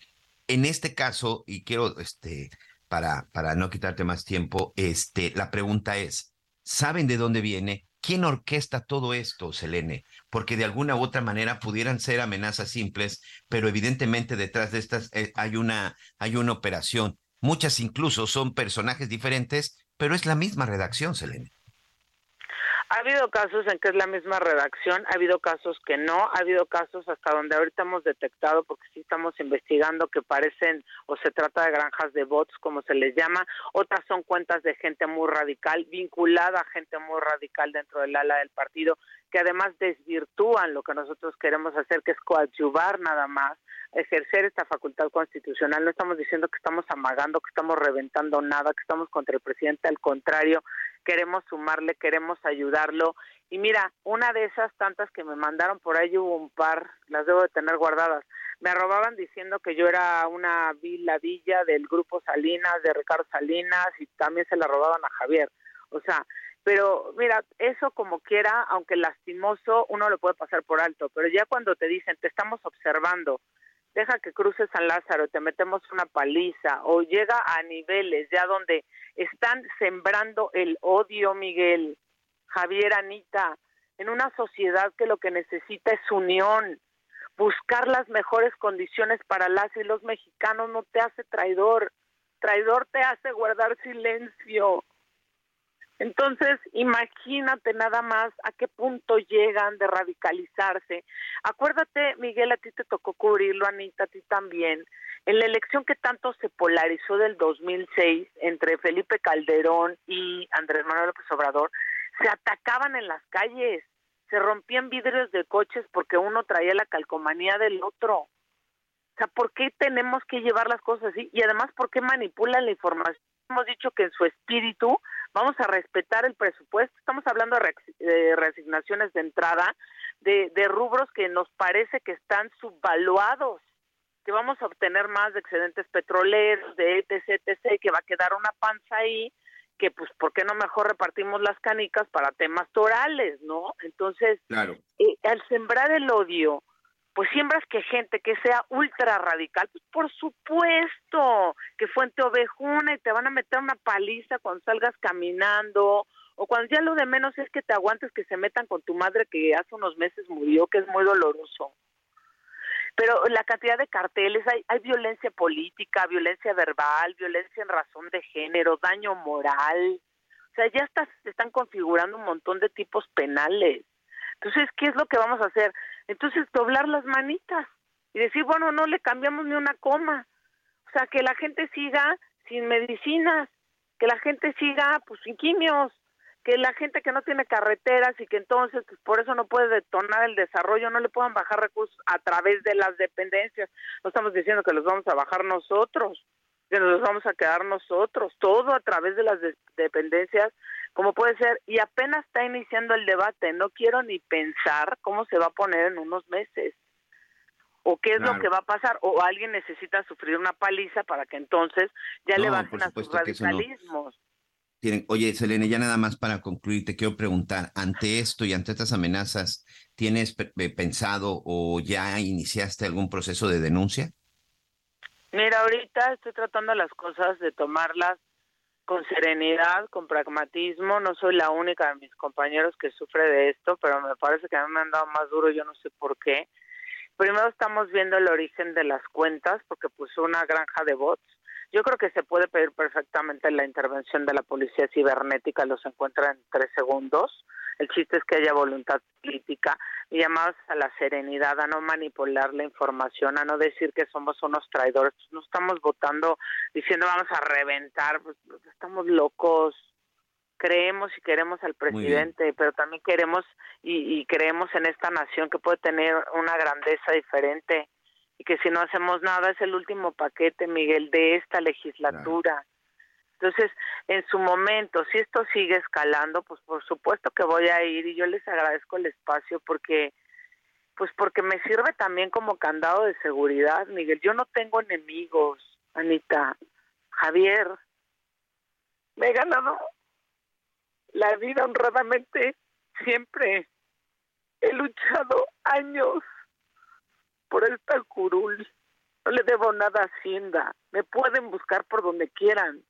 En este caso, y quiero este, para, para no quitarte más tiempo, este, la pregunta es, ¿saben de dónde viene? ¿Quién orquesta todo esto, Selene? Porque de alguna u otra manera pudieran ser amenazas simples, pero evidentemente detrás de estas eh, hay, una, hay una operación. Muchas incluso son personajes diferentes, pero es la misma redacción, Selene. Ha habido casos en que es la misma redacción, ha habido casos que no, ha habido casos hasta donde ahorita hemos detectado, porque sí estamos investigando que parecen o se trata de granjas de bots, como se les llama, otras son cuentas de gente muy radical, vinculada a gente muy radical dentro del ala del partido, que además desvirtúan lo que nosotros queremos hacer, que es coadyuvar nada más, ejercer esta facultad constitucional. No estamos diciendo que estamos amagando, que estamos reventando nada, que estamos contra el presidente, al contrario, queremos sumarle, queremos ayudarlo. Y mira, una de esas tantas que me mandaron por ahí hubo un par, las debo de tener guardadas. Me robaban diciendo que yo era una viladilla del grupo Salinas, de Ricardo Salinas, y también se la robaban a Javier. O sea, pero mira, eso como quiera, aunque lastimoso, uno lo puede pasar por alto, pero ya cuando te dicen, te estamos observando, deja que cruces San Lázaro, te metemos una paliza, o llega a niveles ya donde están sembrando el odio, Miguel, Javier, Anita, en una sociedad que lo que necesita es unión. Buscar las mejores condiciones para las y los mexicanos no te hace traidor. Traidor te hace guardar silencio. Entonces, imagínate nada más a qué punto llegan de radicalizarse. Acuérdate, Miguel, a ti te tocó cubrirlo, Anita, a ti también, en la elección que tanto se polarizó del 2006 entre Felipe Calderón y Andrés Manuel López Obrador, se atacaban en las calles, se rompían vidrios de coches porque uno traía la calcomanía del otro. O sea, ¿por qué tenemos que llevar las cosas así? Y además, ¿por qué manipulan la información? Hemos dicho que en su espíritu vamos a respetar el presupuesto. Estamos hablando de reasignaciones de entrada, de, de rubros que nos parece que están subvaluados que vamos a obtener más de excedentes petroleros, de etc, etc, que va a quedar una panza ahí, que pues, ¿por qué no mejor repartimos las canicas para temas torales, no? Entonces, claro. Eh, al sembrar el odio, pues siembras que gente que sea ultra radical, pues por supuesto, que fuente ovejuna y te van a meter una paliza cuando salgas caminando, o cuando ya lo de menos es que te aguantes que se metan con tu madre que hace unos meses murió, que es muy doloroso pero la cantidad de carteles, hay, hay violencia política, violencia verbal, violencia en razón de género, daño moral, o sea, ya está, se están configurando un montón de tipos penales. Entonces, ¿qué es lo que vamos a hacer? Entonces, doblar las manitas y decir, bueno, no le cambiamos ni una coma. O sea, que la gente siga sin medicinas, que la gente siga pues sin quimios, que la gente que no tiene carreteras y que entonces pues, por eso no puede detonar el desarrollo, no le puedan bajar recursos a través de las dependencias. No estamos diciendo que los vamos a bajar nosotros, que nos los vamos a quedar nosotros, todo a través de las dependencias, como puede ser, y apenas está iniciando el debate, no quiero ni pensar cómo se va a poner en unos meses o qué es lo que va a pasar, o alguien necesita sufrir una paliza para que entonces ya le bajen a sus radicalismos. tienen. Oye, Selene, ya nada más para concluir, te quiero preguntar, ante esto y ante estas amenazas, ¿tienes pensado o ya iniciaste algún proceso de denuncia? Mira, ahorita estoy tratando las cosas de tomarlas con serenidad, con pragmatismo. No soy la única de mis compañeros que sufre de esto, pero me parece que a mí me han dado más duro, yo no sé por qué. Primero estamos viendo el origen de las cuentas, porque puso una granja de bots. Yo creo que se puede pedir perfectamente la intervención de la policía cibernética, los encuentra en tres segundos. El chiste es que haya voluntad política y llamados a la serenidad, a no manipular la información, a no decir que somos unos traidores. No estamos votando diciendo vamos a reventar, pues, estamos locos. Creemos y queremos al presidente, pero también queremos y, y creemos en esta nación que puede tener una grandeza diferente y que si no hacemos nada es el último paquete, Miguel, de esta legislatura. Entonces, en su momento, si esto sigue escalando, pues por supuesto que voy a ir y yo les agradezco el espacio porque pues porque me sirve también como candado de seguridad, Miguel. Yo no tengo enemigos, Anita. Javier, me he ganado la vida honradamente siempre. He luchado años por esta curul. No le debo nada a Hacienda. Me pueden buscar por donde quieran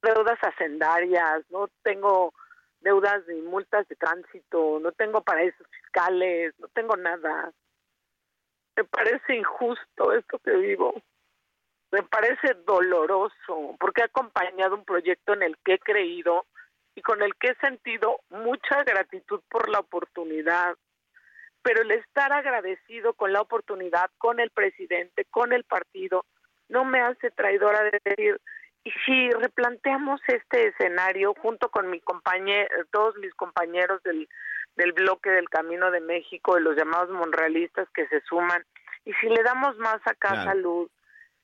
deudas hacendarias, no tengo deudas ni multas de tránsito, no tengo paraísos fiscales, no tengo nada. Me parece injusto esto que vivo. Me parece doloroso porque he acompañado un proyecto en el que he creído y con el que he sentido mucha gratitud por la oportunidad. Pero el estar agradecido con la oportunidad, con el presidente, con el partido, no me hace traidora de decir, y si replanteamos este escenario junto con mi compañero, todos mis compañeros del, del bloque del Camino de México, de los llamados monrealistas que se suman, y si le damos más acá salud,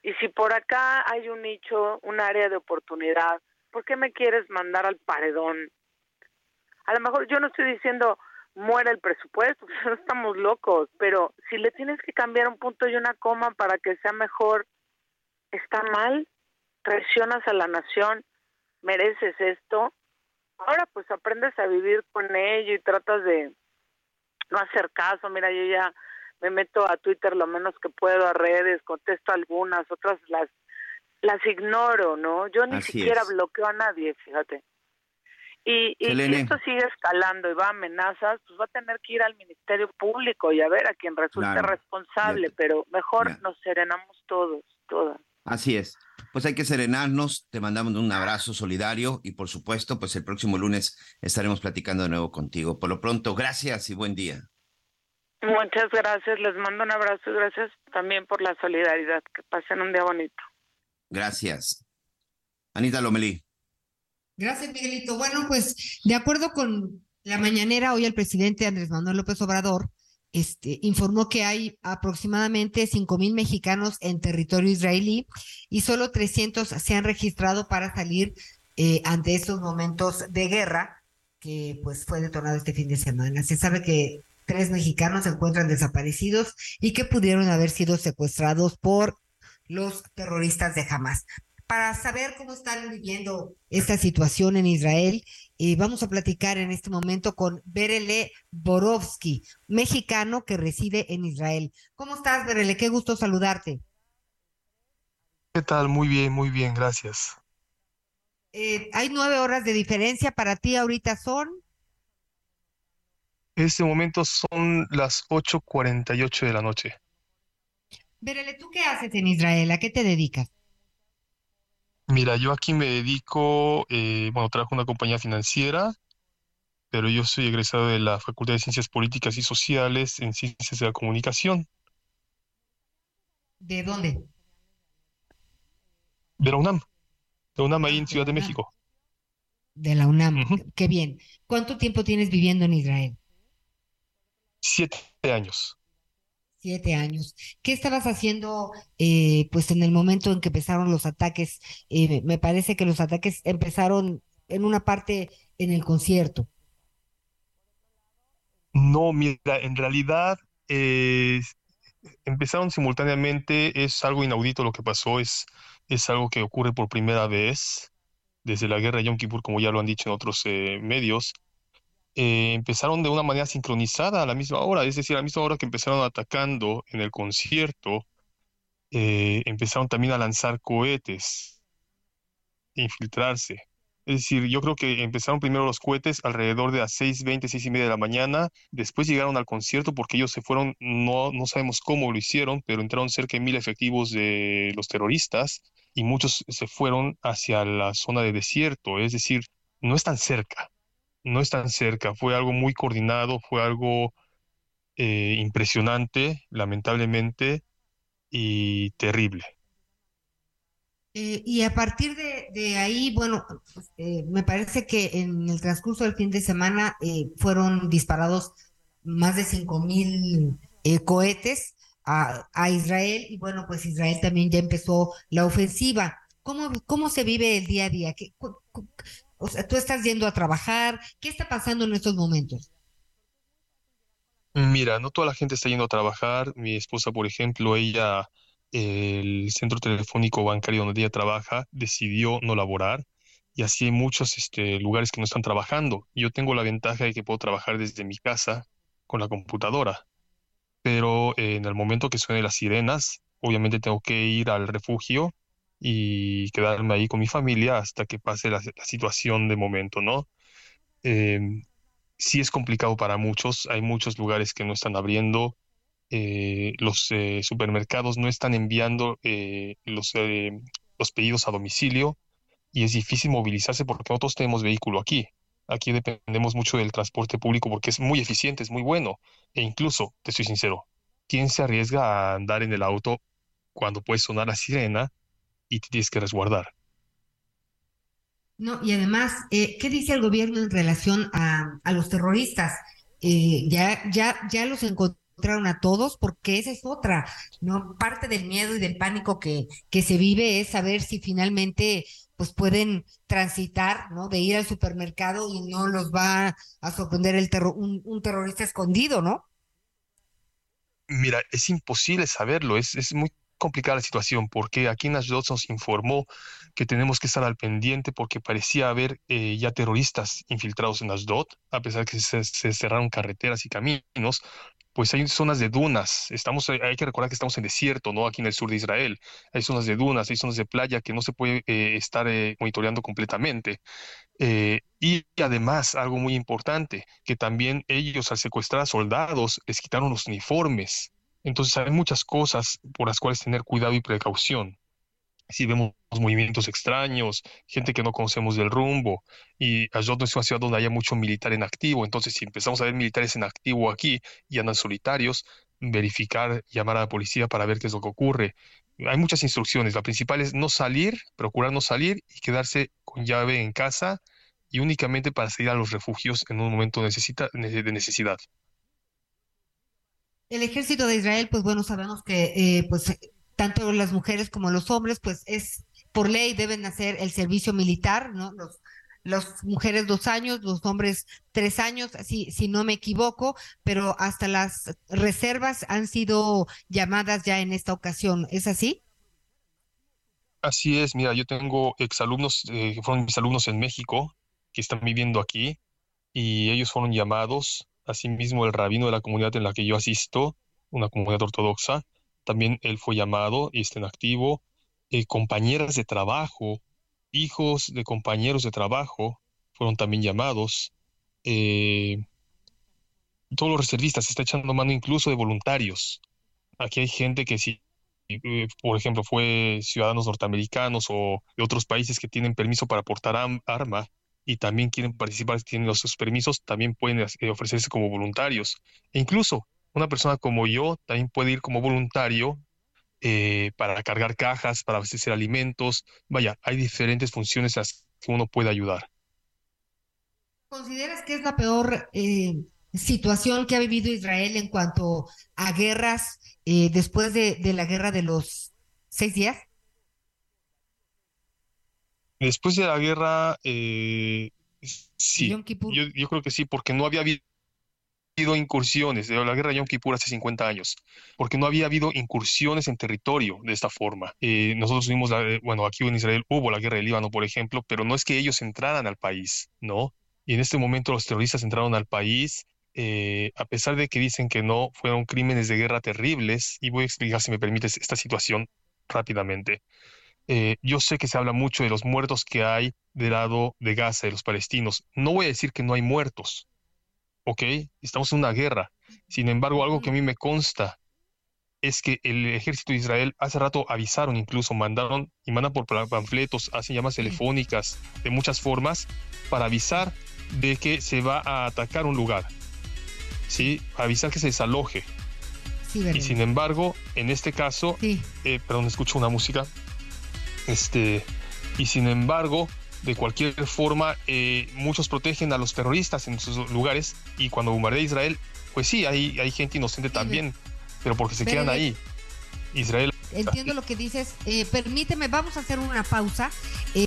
y si por acá hay un nicho, un área de oportunidad, ¿por qué me quieres mandar al paredón? A lo mejor yo no estoy diciendo muera el presupuesto, no estamos locos, pero si le tienes que cambiar un punto y una coma para que sea mejor, ¿está mal? traicionas a la nación, mereces esto. Ahora pues aprendes a vivir con ello y tratas de no hacer caso. Mira, yo ya me meto a Twitter lo menos que puedo, a redes, contesto algunas, otras las las ignoro, ¿no? Yo ni siquiera bloqueo a nadie, fíjate. Y, y si esto sigue escalando y va a amenazas, pues va a tener que ir al Ministerio Público y a ver a quien resulte responsable, pero mejor nos serenamos todos, todas. Así es. Pues hay que serenarnos, te mandamos un abrazo solidario y por supuesto, pues el próximo lunes estaremos platicando de nuevo contigo. Por lo pronto, gracias y buen día. Muchas gracias, les mando un abrazo y gracias también por la solidaridad. Que pasen un día bonito. Gracias. Anita Lomelí. Gracias, Miguelito. Bueno, pues de acuerdo con la mañanera, hoy el presidente Andrés Manuel López Obrador este, informó que hay aproximadamente 5 mil mexicanos en territorio israelí y solo 300 se han registrado para salir eh, ante estos momentos de guerra que pues fue detonado este fin de semana. Se sabe que tres mexicanos se encuentran desaparecidos y que pudieron haber sido secuestrados por los terroristas de Hamas para saber cómo están viviendo esta situación en Israel. Eh, vamos a platicar en este momento con Berele Borovsky, mexicano que reside en Israel. ¿Cómo estás, Berele? Qué gusto saludarte. ¿Qué tal? Muy bien, muy bien, gracias. Eh, hay nueve horas de diferencia para ti ahorita son. En este momento son las 8:48 de la noche. Berele, ¿tú qué haces en Israel? ¿A qué te dedicas? Mira, yo aquí me dedico, eh, bueno, trabajo en una compañía financiera, pero yo soy egresado de la Facultad de Ciencias Políticas y Sociales en Ciencias de la Comunicación. ¿De dónde? De la UNAM, de la UNAM ahí en Ciudad de México. De la UNAM, qué bien. ¿Cuánto tiempo tienes viviendo en Israel? Siete años siete años. ¿Qué estabas haciendo eh, pues en el momento en que empezaron los ataques? Eh, me parece que los ataques empezaron en una parte en el concierto. No, mira, en realidad eh, empezaron simultáneamente, es algo inaudito lo que pasó, es, es algo que ocurre por primera vez. desde la guerra de Yom Kippur, como ya lo han dicho en otros medios, eh, empezaron de una manera sincronizada a la misma hora, es decir, a la misma hora que empezaron atacando en el concierto, eh, empezaron también a lanzar cohetes, infiltrarse. Es decir, yo creo que empezaron primero los cohetes alrededor de las 6.20, seis y media de la mañana, después llegaron al concierto porque ellos se fueron, no, no sabemos cómo lo hicieron, pero entraron cerca de mil efectivos de los terroristas y muchos se fueron hacia la zona de desierto, es decir, no están cerca, no están cerca, fue algo muy coordinado, fue algo eh, impresionante, lamentablemente, y terrible. Eh, y a partir de, ahí, bueno, eh, me parece que en el transcurso del fin de semana eh, fueron disparados más de cinco mil cohetes a, a, Israel y bueno, pues Israel también ya empezó la ofensiva. ¿Cómo, cómo se vive el día a día? ¿Qué, o sea, tú estás yendo a trabajar. ¿Qué está pasando en estos momentos? Mira, no toda la gente está yendo a trabajar. Mi esposa, por ejemplo, ella el centro telefónico bancario donde ella trabaja decidió no laborar y así hay muchos este, lugares que no están trabajando. Yo tengo la ventaja de que puedo trabajar desde mi casa con la computadora, pero en el momento que suenen las sirenas, obviamente tengo que ir al refugio y quedarme ahí con mi familia hasta que pase la, situación de momento, ¿no? Em, sí es complicado para muchos, hay muchos lugares que no están abriendo, eh, los eh, supermercados no están enviando eh, los, los pedidos a domicilio y es difícil movilizarse porque nosotros tenemos vehículo aquí. Aquí dependemos mucho del transporte público porque es muy eficiente, es muy bueno. E incluso, te soy sincero, ¿quién se arriesga a andar en el auto cuando puede sonar la sirena y te tienes que resguardar? No, y además, ¿qué dice el gobierno en relación a, a los terroristas? ya, ya, ya los encontraron a todos, porque esa es otra, ¿no? Parte del miedo y del pánico que, que se vive es saber si finalmente pues pueden transitar, ¿no? De ir al supermercado y no los va a sorprender el terror, un, terrorista escondido, ¿no? Mira, es imposible saberlo, es, es muy complicada la situación porque aquí en Ashdod nos informó que tenemos que estar al pendiente porque parecía haber eh, ya terroristas infiltrados en Ashdod, a pesar de que se, cerraron carreteras y caminos, pues hay zonas de dunas. Estamos, hay que recordar que estamos en desierto, ¿no? Aquí en el sur de Israel. Hay zonas de dunas, hay zonas de playa que no se puede eh, estar eh, monitoreando completamente. Eh, y además, algo muy importante, que también ellos al secuestrar a soldados les quitaron los uniformes. Entonces hay muchas cosas por las cuales tener cuidado y precaución si vemos movimientos extraños, gente que no conocemos del rumbo, y no es una ciudad donde haya mucho militar en activo, entonces si empezamos a ver militares en activo aquí y andan solitarios, verificar, llamar a la policía para ver qué es lo que ocurre. Hay muchas instrucciones, la principal es no salir, procurar no salir y quedarse con llave en casa y únicamente para salir a los refugios en un momento de necesidad. El ejército de Israel, pues bueno, sabemos que eh, pues tanto las mujeres como los hombres, pues es por ley deben hacer el servicio militar, ¿no? Los, las mujeres dos años, los hombres tres años, si, si no me equivoco, pero hasta las reservas han sido llamadas ya en esta ocasión. ¿Es así? Así es, mira, yo tengo exalumnos eh, fueron mis alumnos en México, que están viviendo aquí, y ellos fueron llamados, asimismo el rabino de la comunidad en la que yo asisto, una comunidad ortodoxa, también él fue llamado y está en activo. Eh, compañeras de trabajo, hijos de compañeros de trabajo fueron también llamados. Eh, todos los reservistas, se está echando mano incluso de voluntarios. Aquí hay gente que si, eh, por ejemplo, fue ciudadanos norteamericanos o de otros países que tienen permiso para portar arma y también quieren participar, tienen los, sus permisos, también pueden ofrecerse como voluntarios. E incluso una persona como yo también puede ir como voluntario eh, para cargar cajas, para abastecer alimentos. Vaya, hay diferentes funciones a las que uno puede ayudar. ¿Consideras que es la peor eh, situación que ha vivido Israel en cuanto a guerras eh, después de, la guerra de los seis días? Después de la guerra, sí, yo, yo, creo que sí, porque no había habido incursiones, de la guerra de Yom Kippur hace 50 años, porque no había habido incursiones en territorio de esta forma. Eh, nosotros tuvimos, la, bueno, aquí en Israel hubo la guerra del Líbano, por ejemplo, pero no es que ellos entraran al país, ¿no? Y en este momento los terroristas entraron al país, eh, a pesar de que dicen que no, fueron crímenes de guerra terribles, y voy a explicar, si me permites, esta situación rápidamente. Eh, yo sé que se habla mucho de los muertos que hay del lado de Gaza, de los palestinos. No voy a decir que no hay muertos, ¿ok? Estamos en una guerra. Sin embargo, algo que a mí me consta es que el ejército de Israel hace rato avisaron, incluso mandaron y mandan por panfletos, hacen llamadas telefónicas de muchas formas para avisar de que se va a atacar un lugar, ¿sí? Avisar que se desaloje. y sin embargo, en este caso, eh, perdón, escucho una música. Este, y sin embargo, de cualquier forma, eh, muchos protegen a los terroristas en sus lugares y cuando bombardea Israel, pues sí, hay, hay gente inocente también, pero porque se quedan ahí. Israel. Entiendo lo que dices. Eh, permíteme, vamos a hacer una pausa. Eh,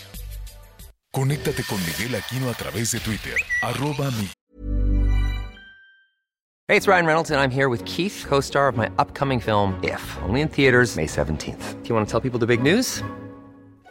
Conéctate con Miguel Aquino a través de Twitter, arroba mi... Hey, it's Ryan Reynolds, and I'm here with Keith, co-star of my upcoming film, If, only in theaters May 17th. Do you want to tell people the big news?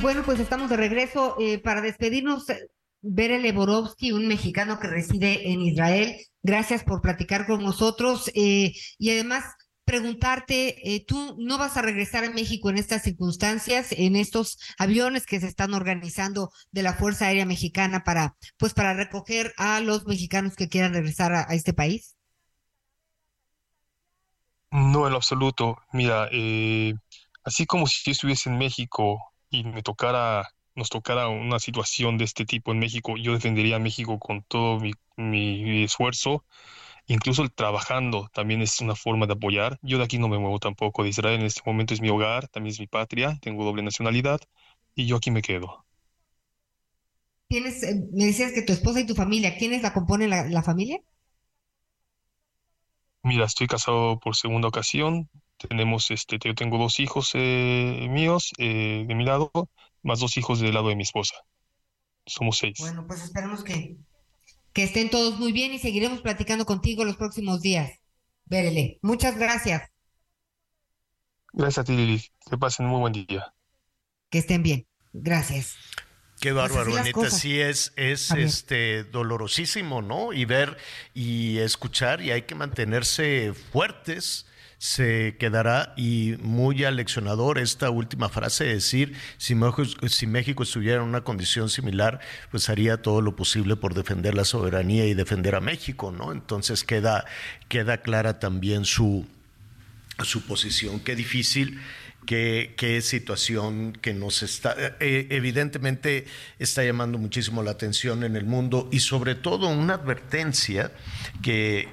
Bueno, pues estamos de regreso. Eh, para despedirnos, Bere Leborovsky, un mexicano que reside en Israel, gracias por platicar con nosotros eh, y además preguntarte, eh, tú no vas a regresar a México en estas circunstancias, en estos aviones que se están organizando de la Fuerza Aérea Mexicana para, pues, para recoger a los mexicanos que quieran regresar a este país. No, en lo absoluto. Mira, eh, así como si yo estuviese en México y me tocara, nos tocara una situación de este tipo en México, yo defendería a México con todo mi, esfuerzo, incluso el trabajando también es una forma de apoyar. Yo de aquí no me muevo tampoco, de Israel en este momento es mi hogar, también es mi patria, tengo doble nacionalidad y yo aquí me quedo. Tienes, eh, me decías que tu esposa y tu familia, ¿quiénes la componen la, la familia? Mira, estoy casado por segunda ocasión. Tenemos, este, yo tengo dos hijos eh, míos eh, de mi lado, más dos hijos del lado de mi esposa. Somos seis. Bueno, pues esperemos que, que estén todos muy bien y seguiremos platicando contigo los próximos días. Vérele. Muchas gracias. Gracias a ti, Lili. Que pasen un muy buen día. Que estén bien. Gracias. Qué pues bárbaro, neta, sí es, es este dolorosísimo, ¿no? Y ver y escuchar, y hay que mantenerse fuertes se quedará y muy aleccionador esta última frase, decir, si México, si México estuviera en una condición similar, pues haría todo lo posible por defender la soberanía y defender a México, ¿no? Entonces queda, queda clara también su, su posición. Qué difícil qué, situación que nos está, eh, evidentemente está llamando muchísimo la atención en el mundo y sobre todo una advertencia que,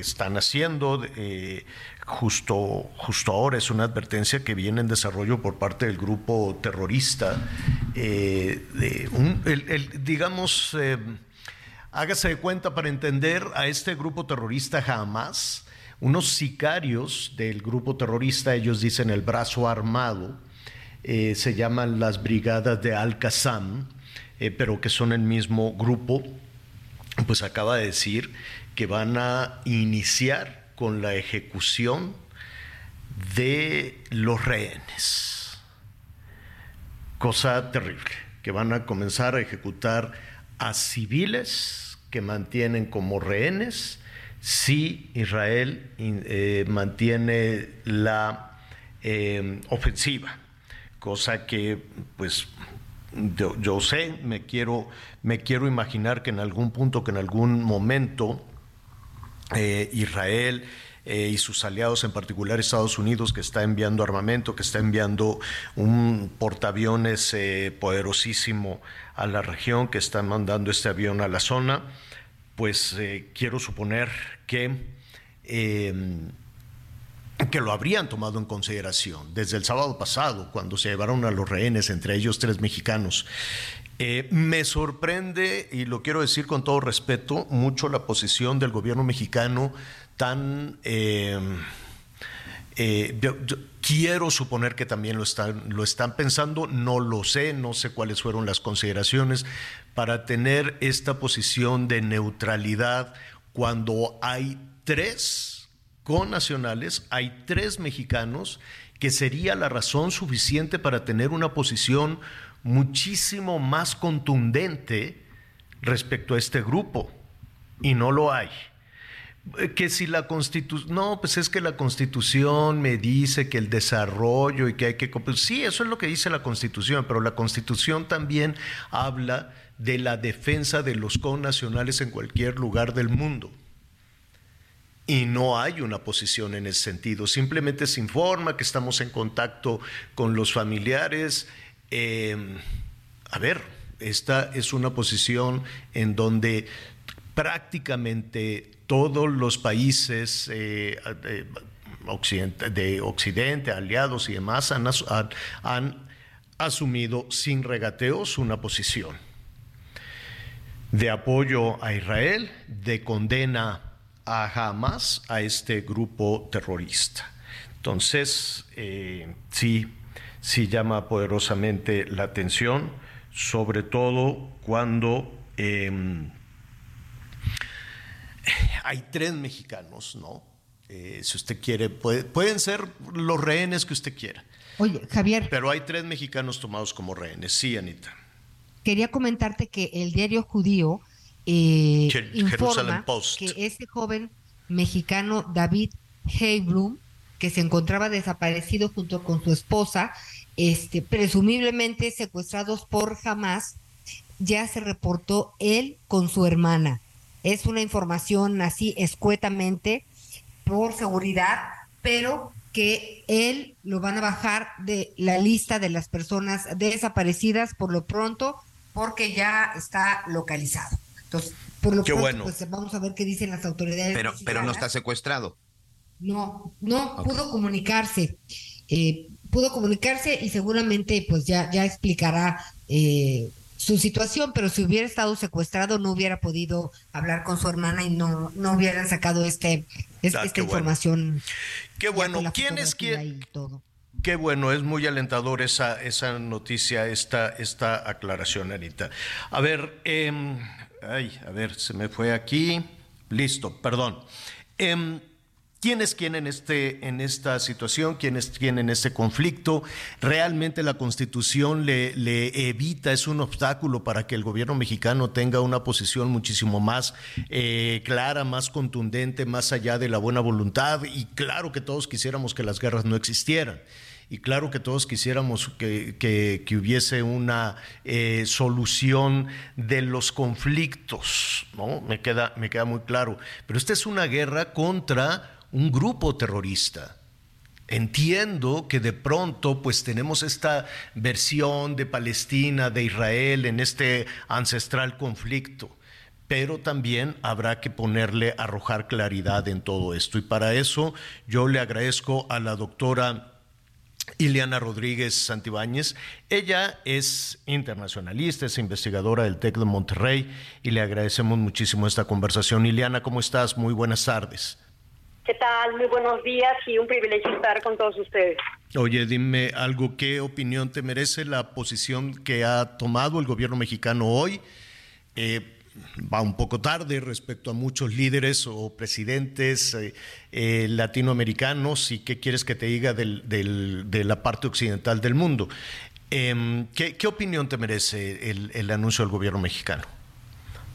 están haciendo. Eh, justo, justo ahora es una advertencia que viene en desarrollo por parte del grupo terrorista. Eh, digamos, hágase de cuenta para entender a este grupo terrorista jamás unos sicarios del grupo terrorista, ellos dicen el brazo armado, eh, se llaman las brigadas de Al-Qassam, eh, pero que son el mismo grupo, pues acaba de decir que van a iniciar con la ejecución de los rehenes. Cosa terrible, que van a comenzar a ejecutar a civiles que mantienen como rehenes si Israel eh, mantiene la eh, ofensiva, cosa que pues yo, sé, me quiero, me quiero imaginar que en algún punto, que en algún momento eh, Israel y sus aliados, en particular Estados Unidos, que está enviando armamento, que está enviando un portaaviones poderosísimo a la región, que está mandando este avión a la zona, pues eh, quiero suponer que, em, que lo habrían tomado en consideración desde el sábado pasado, cuando se llevaron a los rehenes, entre ellos tres mexicanos. Eh, me sorprende, y lo quiero decir con todo respeto, mucho la posición del gobierno mexicano tan... Em, eh, quiero suponer que también lo están, lo están pensando, no lo sé, no sé cuáles fueron las consideraciones, para tener esta posición de neutralidad cuando hay tres connacionales, hay tres mexicanos, que sería la razón suficiente para tener una posición muchísimo más contundente respecto a este grupo. Y no lo hay. Eh, que si la constitución, no, pues es que la constitución me dice que el desarrollo y que hay que... Sí, eso es lo que dice la constitución, pero la constitución también habla de la defensa de los connacionales en cualquier lugar del mundo. Y no hay una posición en ese sentido. Simplemente se informa que estamos en contacto con los familiares. Em, a ver, esta es una posición en donde prácticamente todos los países eh, de, Occidente, aliados y demás, han asumido sin regateos una posición de apoyo a Israel, de condena a Hamas, a este grupo terrorista. Entonces, eh, sí, sí llama poderosamente la atención, sobre todo cuando em, hay tres mexicanos, ¿no? Eh, si usted quiere, pueden ser los rehenes que usted quiera. Oye, Javier. Pero hay tres mexicanos tomados como rehenes, sí, Anita quería comentarte que el diario judío eh, informa que ese joven mexicano David Heiblum, que se encontraba desaparecido junto con su esposa, este, presumiblemente secuestrados por Hamas, ya se reportó él con su hermana. Es una información así escuetamente por seguridad, pero que él lo van a bajar de la lista de las personas desaparecidas por lo pronto porque ya está localizado. Entonces, por lo pronto, pues vamos a ver qué dicen las autoridades. Pero, pero no está secuestrado. No, no pudo comunicarse. Eh, pudo comunicarse y seguramente pues ya, ya explicará eh, su situación, pero si hubiera estado secuestrado no hubiera podido hablar con su hermana y no, no hubieran sacado este, ah, esta información. Qué bueno. ¿Quién es quién? Qué bueno, es muy alentador esa, esa noticia, esta, esta aclaración, Anita. A ver, em, ay, a ver, se me fue aquí. Listo, perdón. Eh, ¿Quién es quién en, este, en esta situación? ¿Quién es quién en este conflicto? ¿Realmente la constitución le, le, evita, es un obstáculo para que el gobierno mexicano tenga una posición muchísimo más eh, clara, más contundente, más allá de la buena voluntad? Y claro que todos quisiéramos que las guerras no existieran y claro que todos quisiéramos que, hubiese una eh, solución de los conflictos, ¿no? Me queda, me queda muy claro. Pero esta es una guerra contra un grupo terrorista. entiendo que de pronto pues tenemos esta versión de Palestina, de Israel en este ancestral conflicto pero también habrá que ponerle, arrojar claridad en todo esto. Y para eso yo le agradezco a la doctora Ileana Rodríguez Santibáñez. Ella es internacionalista, es investigadora del TEC de Monterrey y le agradecemos muchísimo esta conversación. Ileana, ¿cómo estás? Muy buenas tardes. ¿Qué tal? Muy buenos días y un privilegio estar con todos ustedes. Oye, dime algo, ¿qué opinión te merece la posición que ha tomado el gobierno mexicano hoy? Eh, va un poco tarde respecto a muchos líderes o presidentes eh, eh, latinoamericanos y qué quieres que te diga del, de la parte occidental del mundo. Em, ¿qué, opinión te merece el, anuncio del gobierno mexicano?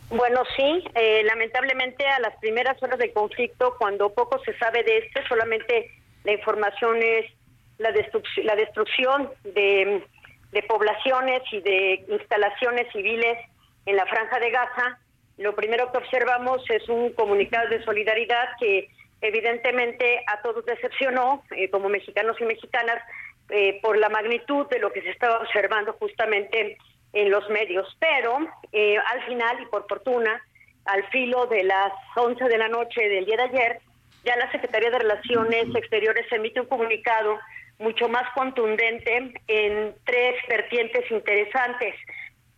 Bueno, sí, eh, lamentablemente a las primeras horas del conflicto, cuando poco se sabe de este, solamente la información es la, la destrucción de poblaciones y de instalaciones civiles en la franja de Gaza, lo primero que observamos es un comunicado de solidaridad que evidentemente a todos decepcionó, eh, como mexicanos y mexicanas, eh, por la magnitud de lo que se estaba observando justamente en los medios. Pero eh, al final, y por fortuna, al filo de las 11 de la noche del día de ayer, ya la Secretaría de Relaciones Exteriores emite un comunicado mucho más contundente en tres vertientes interesantes.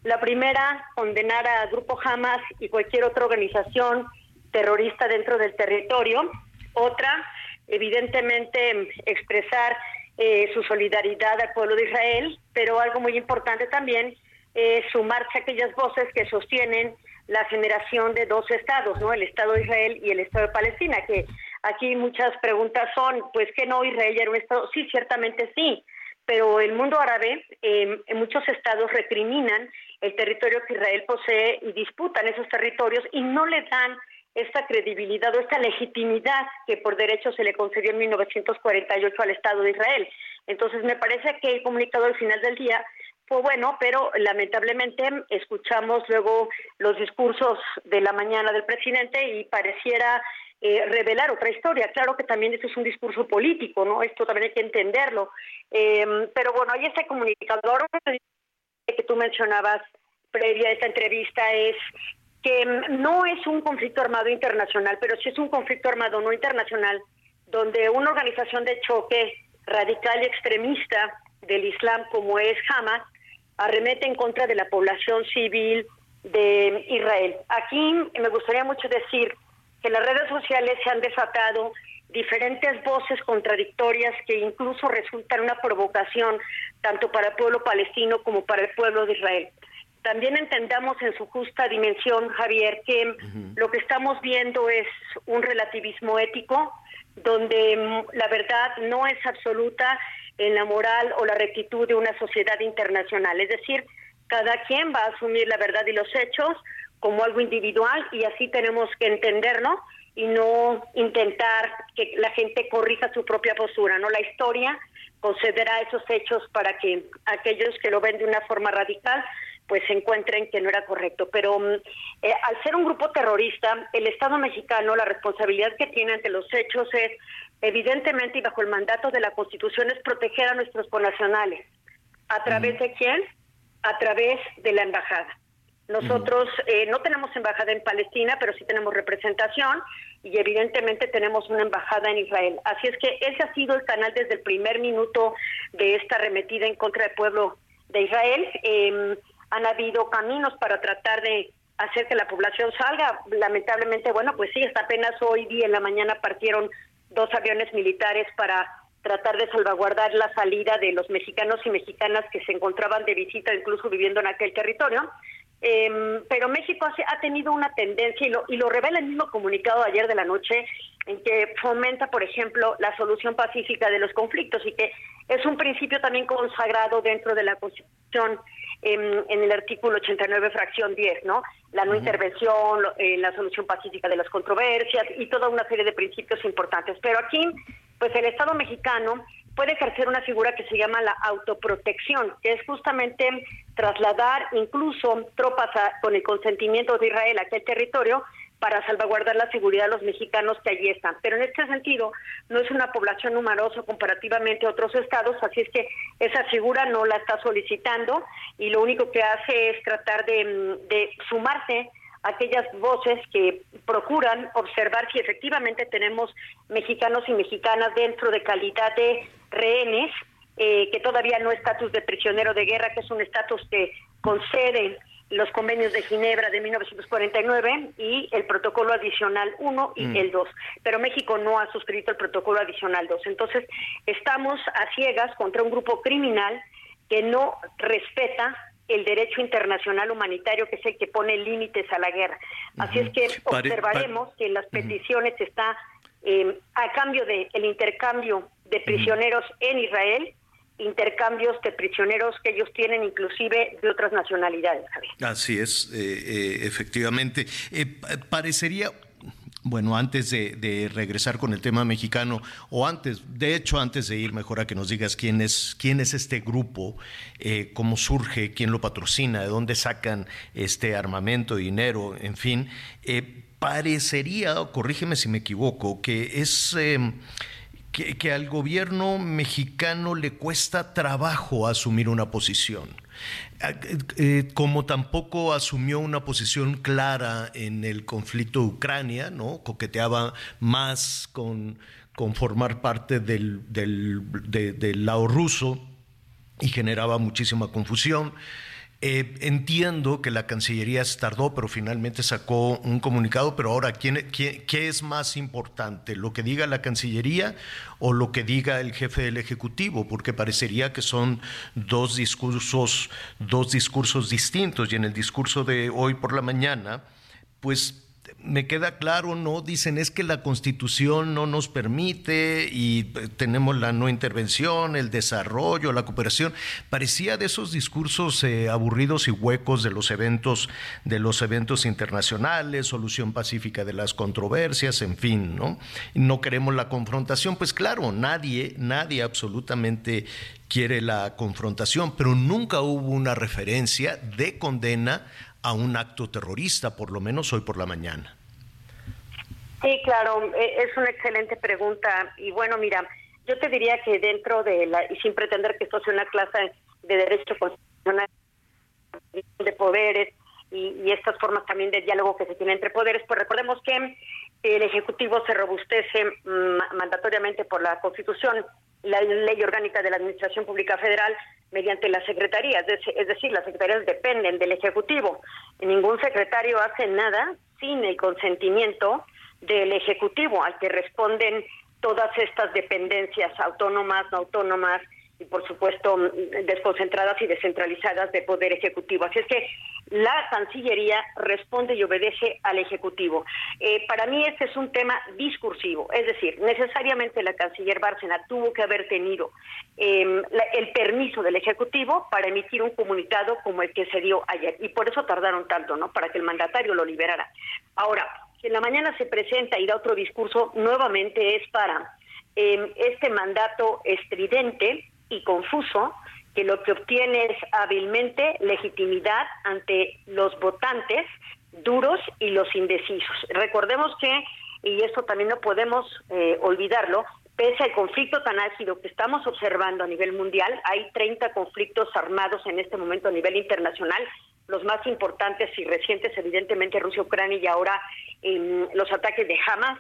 La primera, condenar a Grupo Hamas y cualquier otra organización terrorista dentro del territorio. Otra, evidentemente, expresar eh, su solidaridad al pueblo de Israel, pero algo muy importante también es sumarse a aquellas voces que sostienen la generación de dos estados, ¿no? El Estado de Israel y el Estado de Palestina, que aquí muchas preguntas son, pues que no Israel era un estado, sí, ciertamente sí, pero el mundo árabe em, en muchos estados recriminan el territorio que Israel posee y disputan esos territorios y no le dan esta credibilidad o esta legitimidad que por derecho se le concedió en 1948 al Estado de Israel. Entonces me parece que el comunicado al final del día fue bueno, pero lamentablemente escuchamos luego los discursos de la mañana del presidente y pareciera eh, revelar otra historia. Claro que también esto es un discurso político, ¿no? Esto también hay que entenderlo. Em, pero bueno, hay este comunicador que tú mencionabas previa a esta entrevista es que no es un conflicto armado internacional, pero sí es un conflicto armado no internacional, donde una organización de choque radical y extremista del Islam como es Hamas arremete en contra de la población civil de Israel. Aquí me gustaría mucho decir que las redes sociales se han desatado diferentes voces contradictorias que incluso resultan una provocación tanto para el pueblo palestino como para el pueblo de Israel. También entendamos en su justa dimensión, Javier, que lo que estamos viendo es un relativismo ético, donde mm, la verdad no es absoluta en la moral o la rectitud de una sociedad internacional. Es decir, cada quien va a asumir la verdad y los hechos como algo individual y así tenemos que entenderlo y no intentar que la gente corrija su propia postura, ¿no? La historia concederá esos hechos para que aquellos que lo ven de una forma radical pues se encuentren que no era correcto. Pero mm, eh, al ser un grupo terrorista, el Estado mexicano, la responsabilidad que tiene ante los hechos es, evidentemente y bajo el mandato de la Constitución, es proteger a nuestros connacionales. ¿A través de quién? A través de la embajada. Nosotros eh, no tenemos embajada en Palestina, pero sí tenemos representación y evidentemente tenemos una embajada en Israel. Así es que ese ha sido el canal desde el primer minuto de esta arremetida en contra del pueblo de Israel. Em, han habido caminos para tratar de hacer que la población salga. Lamentablemente, bueno, pues sí, hasta apenas hoy día en la mañana partieron dos aviones militares para tratar de salvaguardar la salida de los mexicanos y mexicanas que se encontraban de visita, incluso viviendo en aquel territorio. Eh, pero México ha tenido una tendencia, y lo, y lo revela el mismo comunicado ayer de la noche, en que fomenta, por ejemplo, la solución pacífica de los conflictos y que es un principio también consagrado dentro de la Constitución en, el artículo 89, fracción 10, ¿no? La no intervención, eh, la solución pacífica de las controversias y toda una serie de principios importantes. Pero aquí, pues el Estado mexicano puede ejercer una figura que se llama la autoprotección, que es justamente trasladar incluso tropas con el consentimiento de Israel a aquel territorio para salvaguardar la seguridad de los mexicanos que allí están. Pero en este sentido, no es una población numerosa comparativamente a otros estados, así es que esa figura no la está solicitando y lo único que hace es tratar de, de sumarse a aquellas voces que procuran observar si efectivamente tenemos mexicanos y mexicanas dentro de calidad de rehenes, eh, que todavía no estatus de prisionero de guerra, que es un estatus que concede los convenios de Ginebra de 1949 y el protocolo adicional 1 y mm. el 2. Pero México no ha suscrito el protocolo adicional 2. Entonces, estamos a ciegas contra un grupo criminal que no respeta el derecho internacional humanitario, que es el que pone límites a la guerra. Así es que observaremos que en las peticiones está eh, a cambio del el intercambio de prisioneros en Israel, intercambios de prisioneros que ellos tienen inclusive de otras nacionalidades. Así es, eh, eh, efectivamente. Eh, parecería bueno, antes de, regresar con el tema mexicano, o antes, de hecho, antes de ir, mejor a que nos digas quién es, quién es este grupo, cómo surge, quién lo patrocina, de dónde sacan este armamento, dinero, en fin, parecería, corrígeme si me equivoco, que es que, al gobierno mexicano le cuesta trabajo asumir una posición. Eh, eh, como tampoco asumió una posición clara en el conflicto Ucrania, ¿no? coqueteaba más con, con formar parte del, del lado ruso y generaba muchísima confusión. Eh, entiendo que la Cancillería tardó, pero finalmente sacó un comunicado, pero ahora, ¿quién, qué es más importante? ¿Lo que diga la Cancillería o lo que diga el jefe del Ejecutivo? Porque parecería que son dos discursos, dos discursos distintos y en el discurso de hoy por la mañana, pues me queda claro, ¿no? Dicen es que la constitución no nos permite y eh, tenemos la no intervención, el desarrollo, la cooperación. Parecía de esos discursos eh, aburridos y huecos de los eventos, de los eventos internacionales, solución pacífica de las controversias, en fin, ¿no? No queremos la confrontación, pues claro, nadie, nadie absolutamente quiere la confrontación, pero nunca hubo una referencia de condena a un acto terrorista, por lo menos hoy por la mañana. Sí, claro, e, es una excelente pregunta. Y bueno, mira, yo te diría que dentro de la, y sin pretender que esto sea una clase de derecho constitucional, de poderes y, estas formas también de diálogo que se tiene entre poderes, pues recordemos que el Ejecutivo se robustece mm, mandatoriamente por la Constitución, la Ley Orgánica de la Administración Pública Federal, mediante las secretarías, es decir, las secretarías dependen del Ejecutivo. Ningún secretario hace nada sin el consentimiento del Ejecutivo, al que responden todas estas dependencias autónomas, no autónomas, y por supuesto desconcentradas y descentralizadas de poder ejecutivo. Así es que la Cancillería responde y obedece al Ejecutivo. Eh, para mí este es un tema discursivo, es decir, necesariamente la Canciller Bárcena tuvo que haber tenido em, el permiso del Ejecutivo para emitir un comunicado como el que se dio ayer y por eso tardaron tanto, ¿no? Para que el mandatario lo liberara. Ahora, si en la mañana se presenta y da otro discurso, nuevamente es para em, este mandato estridente y confuso que lo que obtiene es hábilmente legitimidad ante los votantes duros y los indecisos. Recordemos que, y esto también no podemos eh, olvidarlo, pese al conflicto tan ácido que estamos observando a nivel mundial, hay 30 conflictos armados en este momento a nivel internacional, los más importantes y recientes, evidentemente Rusia, Ucrania y ahora em, los ataques de Hamas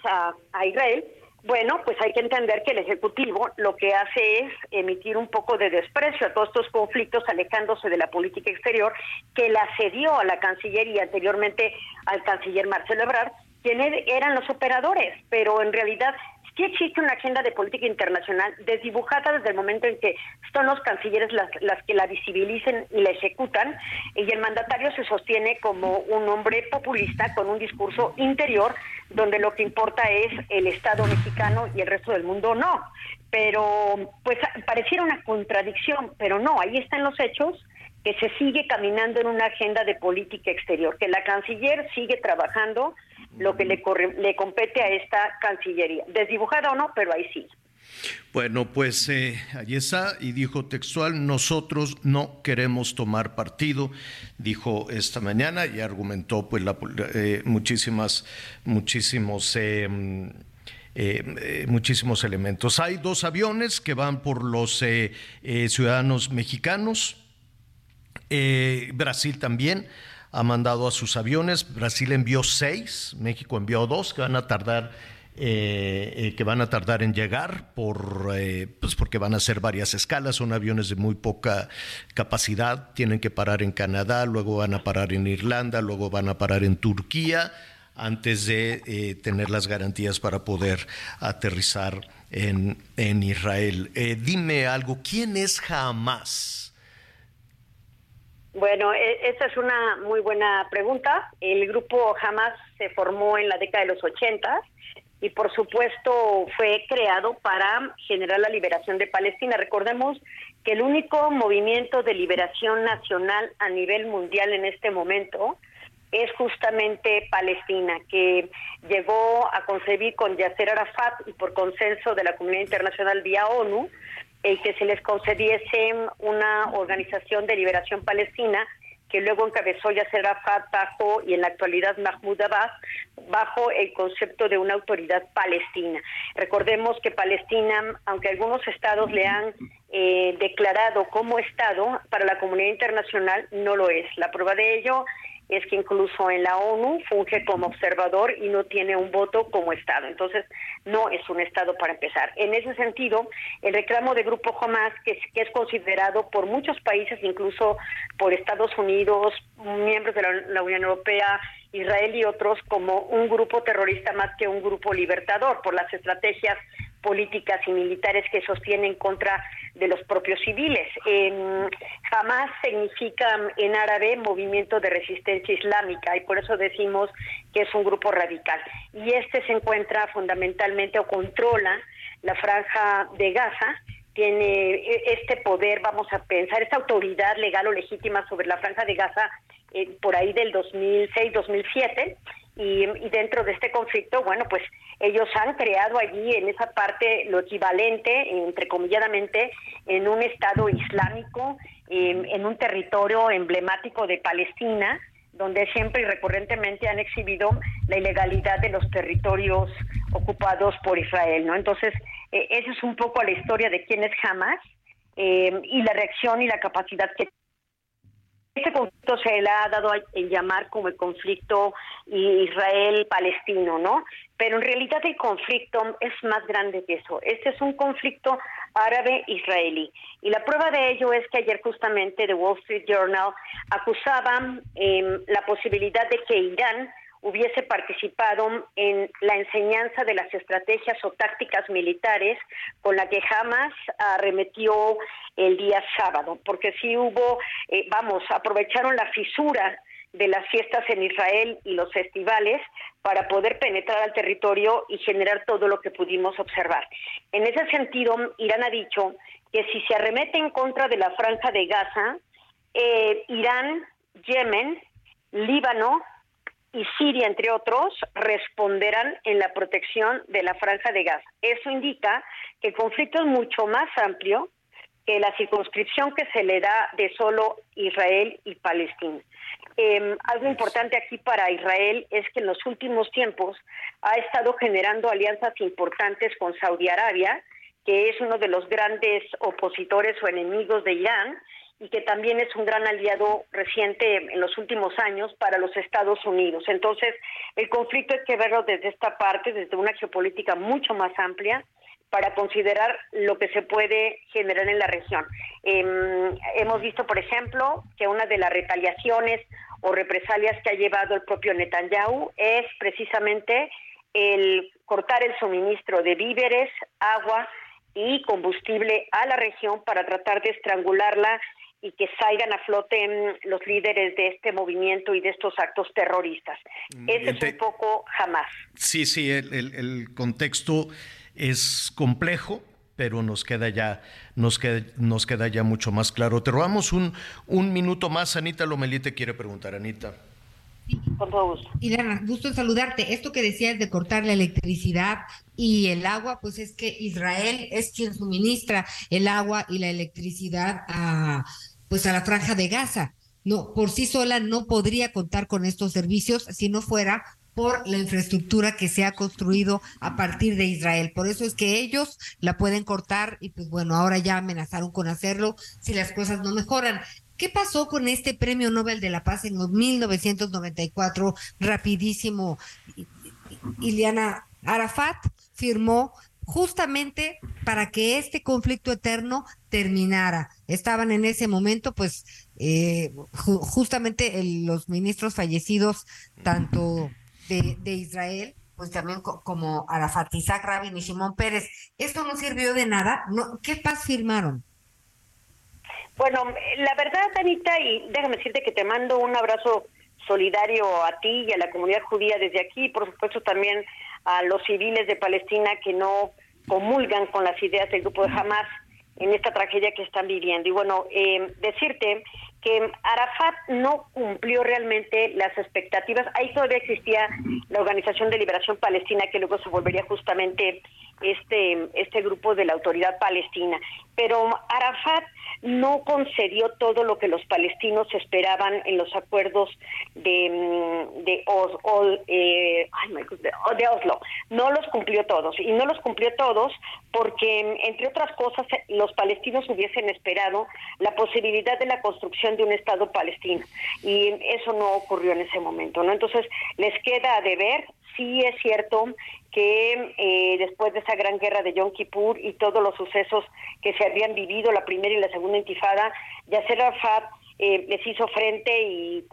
a Israel, bueno, pues hay que entender que el Ejecutivo lo que hace es emitir un poco de desprecio a todos estos conflictos, alejándose de la política exterior que la cedió a la Cancillería anteriormente al canciller Marcelo Ebrard, quienes eran los operadores, pero en realidad sí existe una agenda de política internacional desdibujada desde el momento en que son los cancilleres las, las que la visibilicen y la ejecutan, y el mandatario se sostiene como un hombre populista con un discurso interior donde lo que importa es el Estado mexicano y el resto del mundo no. Pero pues pareciera una contradicción, pero no, ahí están los hechos que se sigue caminando en una agenda de política exterior, que la canciller sigue trabajando lo que le, le compete a esta Cancillería. Desdibujada o no, pero ahí sí. Bueno, pues eh, allí está y dijo textual, nosotros no queremos tomar partido, dijo esta mañana y argumentó pues la, eh, muchísimas, muchísimos... Eh, muchísimos elementos. Hay dos aviones que van por los ciudadanos mexicanos. Brasil también ha mandado a sus aviones. Brasil envió seis, México envió dos que van a tardar eh, eh, que van a tardar en llegar por, eh, pues porque van a ser varias escalas, son aviones de muy poca capacidad, tienen que parar en Canadá, luego van a parar en Irlanda, luego van a parar en Turquía antes de tener las garantías para poder aterrizar en, en Israel. dime algo, ¿quién es Hamas? Bueno, e, esa es una muy buena pregunta. El grupo Hamas se formó en la década de los 80 y por supuesto fue creado para generar la liberación de Palestina. Recordemos que el único movimiento de liberación nacional a nivel mundial en este momento es justamente Palestina, que llegó a concebir con Yasser Arafat y por consenso de la comunidad internacional vía ONU, el que se les concediese una organización de liberación palestina que luego encabezó Yasser Arafat bajo y en la actualidad Mahmoud Abbas bajo el concepto de una autoridad palestina. Recordemos que Palestina, aunque algunos estados le han eh, declarado como estado, para la comunidad internacional no lo es. La prueba de ello es que incluso en la ONU funge como observador y no tiene un voto como Estado. Entonces, no es un Estado para empezar. En ese sentido, el reclamo de Grupo Hamas, que es, considerado por muchos países, incluso por Estados Unidos, miembros de la Unión Europea, Israel y otros, como un grupo terrorista más que un grupo libertador, por las estrategias políticas y militares que sostienen contra de los propios civiles. Eh, Hamas significa en árabe movimiento de resistencia islámica y por eso decimos que es un grupo radical. Y este se encuentra fundamentalmente o controla la franja de Gaza, tiene e, este poder, vamos a pensar, esta autoridad legal o legítima sobre la franja de Gaza eh, por ahí del 2006-2007 y, dentro de este conflicto, bueno, pues ellos han creado allí en esa parte lo equivalente, entrecomilladamente, en un Estado islámico, en un territorio emblemático de Palestina, donde siempre y recurrentemente han exhibido la ilegalidad de los territorios ocupados por Israel, ¿no? Entonces, eh, esa es un poco la historia de quién es Hamas eh, y la reacción y la capacidad que este conflicto se le ha dado a llamar como el conflicto Israel-Palestino, ¿no? Pero en realidad el conflicto es más grande que eso. Este es un conflicto árabe-israelí. Y la prueba de ello es que ayer justamente The Wall Street Journal acusaba eh, la posibilidad de que Irán hubiese participado en la enseñanza de las estrategias o tácticas militares con la que jamás arremetió el día sábado, porque sí hubo, eh, vamos, aprovecharon la fisura de las fiestas en Israel y los festivales para poder penetrar al territorio y generar todo lo que pudimos observar. En ese sentido, Irán ha dicho que si se arremete en contra de la franja de Gaza, eh, Irán, Yemen, Líbano, y Siria, entre otros, responderán en la protección de la franja de Gaza. Eso indica que el conflicto es mucho más amplio que la circunscripción que se le da de solo Israel y Palestina. Em, algo importante aquí para Israel es que en los últimos tiempos ha estado generando alianzas importantes con Saudi Arabia, que es uno de los grandes opositores o enemigos de Irán, y que también es un gran aliado reciente en los últimos años para los Estados Unidos. Entonces, el conflicto hay que verlo desde esta parte, desde una geopolítica mucho más amplia, para considerar lo que se puede generar en la región. Em, hemos visto, por ejemplo, que una de las retaliaciones o represalias que ha llevado el propio Netanyahu es precisamente el cortar el suministro de víveres, agua y combustible a la región para tratar de estrangularla y que salgan a flote mm, los líderes de este movimiento y de estos actos terroristas. Ese es un poco jamás. Sí, sí, el, el, contexto es complejo, pero nos queda ya, nos queda, nos queda ya mucho más claro. Te robamos un, un minuto más, Anita Lomelí te quiere preguntar, Anita. Con todo gusto. Ileana, gusto en saludarte. Esto que decías de cortar la electricidad y el agua, pues es que Israel es quien suministra el agua y la electricidad a pues a la franja de Gaza. No, por sí sola no podría contar con estos servicios si no fuera por la infraestructura que se ha construido a partir de Israel. Por eso es que ellos la pueden cortar y pues bueno, ahora ya amenazaron con hacerlo si las cosas no mejoran. ¿Qué pasó con este Premio Nobel de la Paz en 1994? Rapidísimo. Iliana Arafat firmó justamente para que este conflicto eterno terminara. Estaban en ese momento, pues, eh, justamente los ministros fallecidos, tanto de, Israel, pues también como Arafat, Isaac Rabin y Simón Pérez. ¿Esto no sirvió de nada? No, ¿Qué paz firmaron? Bueno, la verdad, Anita, y déjame decirte que te mando un abrazo solidario a ti y a la comunidad judía desde aquí, por supuesto también a los civiles de Palestina que no comulgan con las ideas del grupo de Hamas en esta tragedia que están viviendo. Y bueno, eh, decirte que Arafat no cumplió realmente las expectativas. Ahí todavía existía la Organización de Liberación Palestina, que luego se volvería justamente este, este grupo de la autoridad palestina. Pero Arafat no concedió todo lo que los palestinos esperaban en los acuerdos de, mm, de, eh, de Oslo. No los cumplió todos. Y no los cumplió todos porque, entre otras cosas, los palestinos hubiesen esperado la posibilidad de la construcción de un Estado palestino. Y eso no ocurrió en ese momento. ¿no? Entonces, les queda de ver sí es cierto que eh, después de esa gran guerra de Yom Kippur y todos los sucesos que se habían vivido, la primera y la segunda intifada, Yasser Arafat eh, les hizo frente y,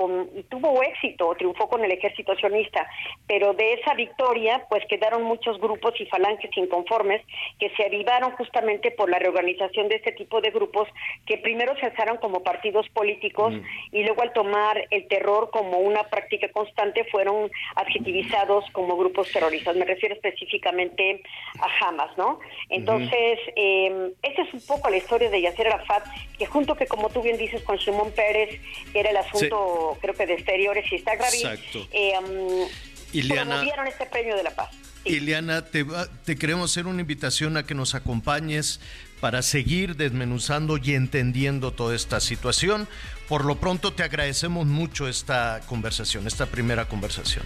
tuvo éxito, triunfó con el ejército sionista, pero de esa victoria pues quedaron muchos grupos y falanges inconformes que se avivaron justamente por la reorganización de este tipo de grupos que primero se alzaron como partidos políticos y luego al tomar el terror como una práctica constante fueron adjetivizados como grupos terroristas. Me refiero específicamente a Hamas, ¿no? Entonces, eh, esa es un poco la historia de Yasser Arafat, que junto que como tú bien dices con Shimon Pérez, era el asunto, creo que de exteriores y está grave. Eh, um, Ileana, este premio de la paz. Ileana, te, te queremos hacer una invitación a que nos acompañes para seguir desmenuzando y entendiendo toda esta situación. Por lo pronto te agradecemos mucho esta conversación, esta primera conversación.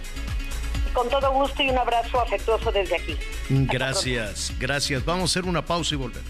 Con todo gusto y un abrazo afectuoso desde aquí. Gracias, gracias. Vamos a hacer una pausa y volvemos.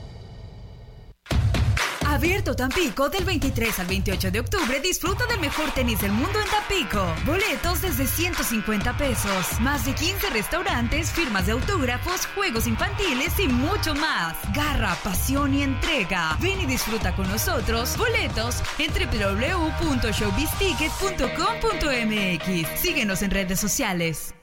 Abierto Tampico del 23 al 28 de octubre, disfruta del mejor tenis del mundo en Tampico. Boletos desde 150 pesos. Más de 15 restaurantes, firmas de autógrafos, juegos infantiles y mucho más. Garra, pasión y entrega. Ven y disfruta con nosotros. Boletos en www.showbizticket.com.mx. Síguenos en redes sociales.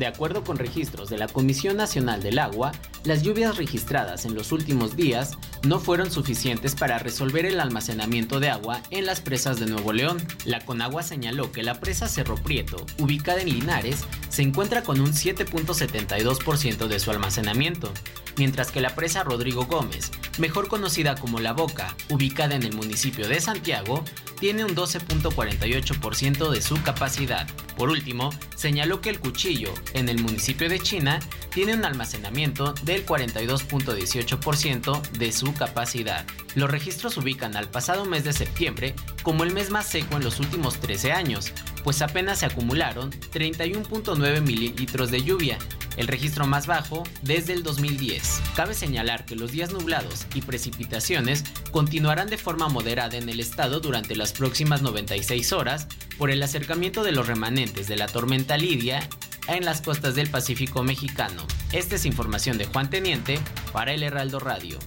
De acuerdo con registros de la Comisión Nacional del Agua, las lluvias registradas en los últimos días no fueron suficientes para resolver el almacenamiento de agua en las presas de Nuevo León. La Conagua señaló que la presa Cerro Prieto, ubicada en Linares, se encuentra con un 7.72% de su almacenamiento, mientras que la presa Rodrigo Gómez, mejor conocida como La Boca, ubicada en el municipio de Santiago, tiene un 12.48% de su capacidad. Por último, señaló que el Cuchillo, en el municipio de China, tiene un almacenamiento del 42.18% de su capacidad. Los registros ubican al pasado mes de septiembre como el mes más seco en los últimos 13 años, pues apenas se acumularon 31.9 mililitros de lluvia, el registro más bajo desde el 2010. Cabe señalar que los días nublados y precipitaciones continuarán de forma moderada en el estado durante las próximas 96 horas por el acercamiento de los remanentes de la tormenta Lidia en las costas del Pacífico mexicano. Esta es información de Juan Teniente para el Heraldo Radio.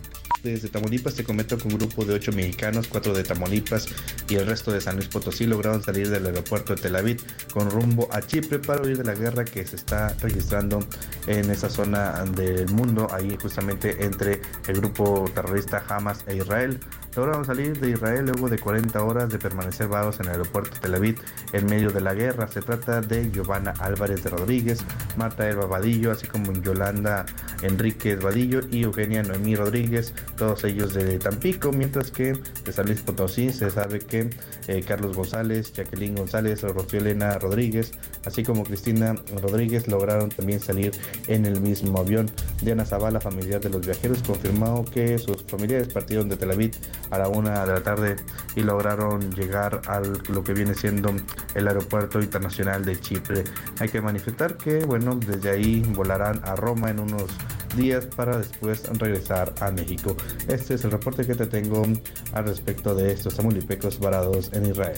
desde Tamaulipas te comento que un grupo de ocho mexicanos, cuatro de Tamaulipas y el resto de San Luis Potosí lograron salir del aeropuerto de Tel Aviv con rumbo a Chipre para huir de la guerra que se está registrando en esa zona del mundo, ahí justamente entre el grupo terrorista Hamas e Israel lograron salir de Israel luego de 40 horas de permanecer varados en el aeropuerto Tel Aviv en medio de la guerra. Se trata de Giovanna Álvarez de Rodríguez, Marta Elba Vadillo, así como Yolanda Enríquez Vadillo y Eugenia Noemí Rodríguez, todos ellos de Tampico, mientras que de San Luis Potosí se sabe que eh, Carlos González, Jacqueline González, Rocío Elena Rodríguez, así como Cristina Rodríguez lograron también salir en el mismo avión. Diana Zavala, familiar de los viajeros, confirmó que sus familiares partieron de Tel Aviv a la una de la tarde y lograron llegar a lo que viene siendo el aeropuerto internacional de Chipre. Hay que manifestar que, bueno, desde ahí volarán a Roma en unos días para después regresar a México. Este es el reporte que te tengo al respecto de estos amulipecos varados en Israel.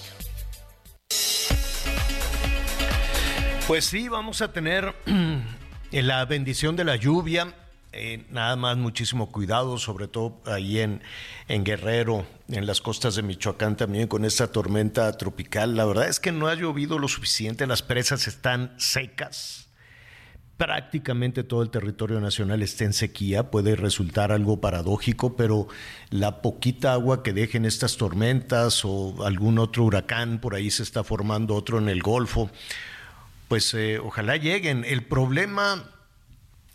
Pues sí, vamos a tener la bendición de la lluvia. Eh, nada más muchísimo cuidado, sobre todo ahí en, en Guerrero, en las costas de Michoacán también con esta tormenta tropical. La verdad es que no ha llovido lo suficiente, las presas están secas. Prácticamente todo el territorio nacional está en sequía, puede resultar algo paradójico, pero la poquita agua que dejen estas tormentas o algún otro huracán, por ahí se está formando otro en el Golfo, pues eh, ojalá lleguen. El problema,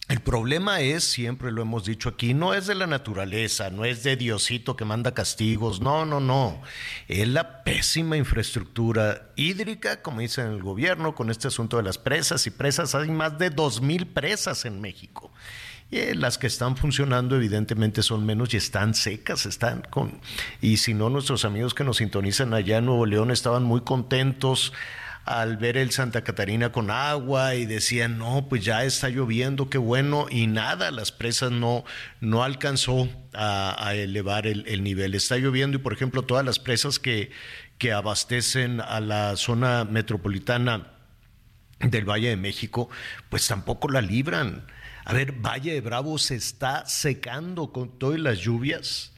el problema es, siempre lo hemos dicho aquí, no es de la naturaleza, no es de Diosito que manda castigos, no, no, no. Es la pésima infraestructura hídrica, como dicen el gobierno, con este asunto de las presas y presas. Hay más de dos mil presas en México. Y eh, las que están funcionando evidentemente son menos y están secas, están con... Y si no, nuestros amigos que nos sintonizan allá en Nuevo León estaban muy contentos al ver el Santa Catarina con agua y decían, no, pues ya está lloviendo, qué bueno, y nada, las presas no, no alcanzó a, elevar el, nivel. Está lloviendo y, por ejemplo, todas las presas que, que abastecen a la zona metropolitana del Valle de México, pues tampoco la libran. A ver, Valle de Bravo se está secando con todas las lluvias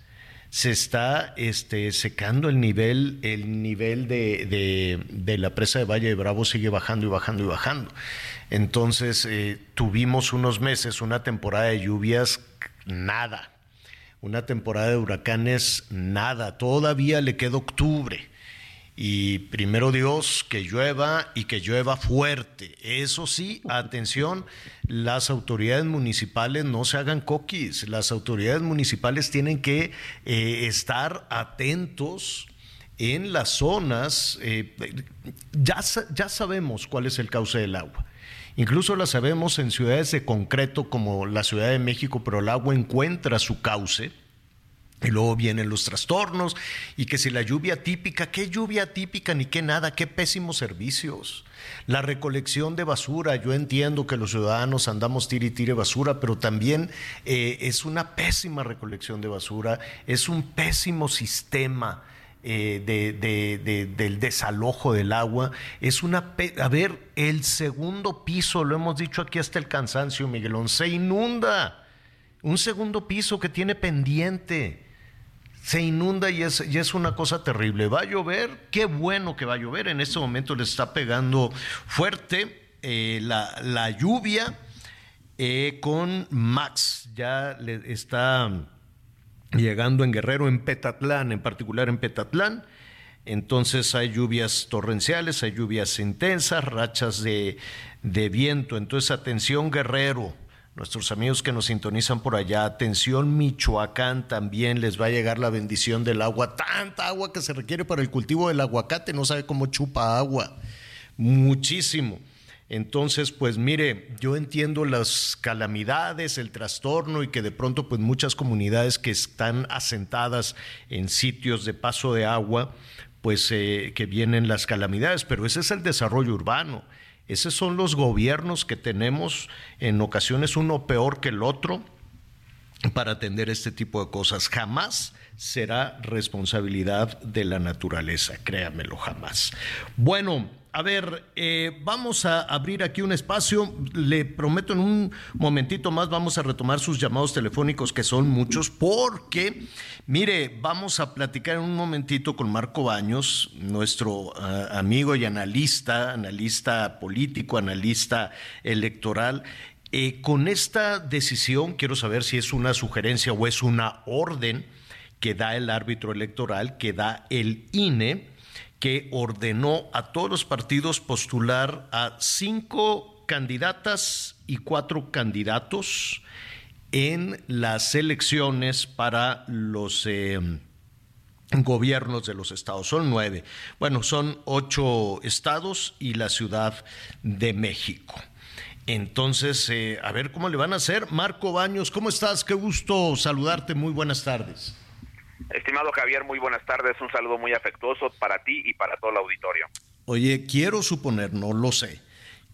se está este, secando el nivel, el nivel de, de, la presa de Valle de Bravo sigue bajando y bajando y bajando. Entonces eh, tuvimos unos meses, una temporada de lluvias, nada. Una temporada de huracanes, nada. Todavía le queda octubre y primero Dios que llueva y que llueva fuerte. Eso sí, atención, las autoridades municipales no se hagan coquis, las autoridades municipales tienen que eh, estar atentos en las zonas, eh, ya, ya sabemos cuál es el cauce del agua. Incluso la sabemos en ciudades de concreto como la Ciudad de México, pero el agua encuentra su cauce y luego vienen los trastornos y que si la lluvia típica, qué lluvia típica ni qué nada, qué pésimos servicios. La recolección de basura, yo entiendo que los ciudadanos andamos tire y tire basura, pero también eh, es una pésima recolección de basura, es un pésimo sistema. Eh, del desalojo del agua. Es una... A ver, el segundo piso, lo hemos dicho aquí hasta el cansancio, Miguelón, se inunda. Un segundo piso que tiene pendiente se inunda y es, y es una cosa terrible. Va a llover, qué bueno que va a llover. En este momento le está pegando fuerte eh, la, lluvia eh, con Max. Ya le está llegando en Guerrero, en Petatlán, en particular en Petatlán. Entonces hay lluvias torrenciales, hay lluvias intensas, rachas de, de viento. Entonces atención Guerrero nuestros amigos que nos sintonizan por allá, atención Michoacán, también les va a llegar la bendición del agua, tanta agua que se requiere para el cultivo del aguacate, no sabe cómo chupa agua, muchísimo. Entonces, pues mire, yo entiendo las calamidades, el trastorno y que de pronto pues muchas comunidades que están asentadas en sitios de paso de agua, pues eh, que vienen las calamidades, pero ese es el desarrollo urbano. Esos son los gobiernos que tenemos, en ocasiones uno peor que el otro, para atender este tipo de cosas. Jamás será responsabilidad de la naturaleza, créamelo, jamás. Bueno, a ver, eh, vamos a abrir aquí un espacio. Le prometo en un momentito más vamos a retomar sus llamados telefónicos, que son muchos, porque, mire, vamos a platicar en un momentito con Marco Baños, nuestro ah, amigo y analista, analista político, analista electoral. Eh, con esta decisión, quiero saber si es una sugerencia o es una orden que da el árbitro electoral, que da el INE que ordenó a todos los partidos postular a cinco candidatas y cuatro candidatos en las elecciones para los eh, gobiernos de los estados. Son nueve. Bueno, son ocho estados y la Ciudad de México. Entonces, eh, a ver cómo le van a hacer. Marco Baños, ¿cómo estás? Qué gusto saludarte. Muy buenas tardes. Estimado Javier, muy buenas tardes. Un saludo muy afectuoso para ti y para todo el auditorio. Oye, quiero suponer, no lo sé,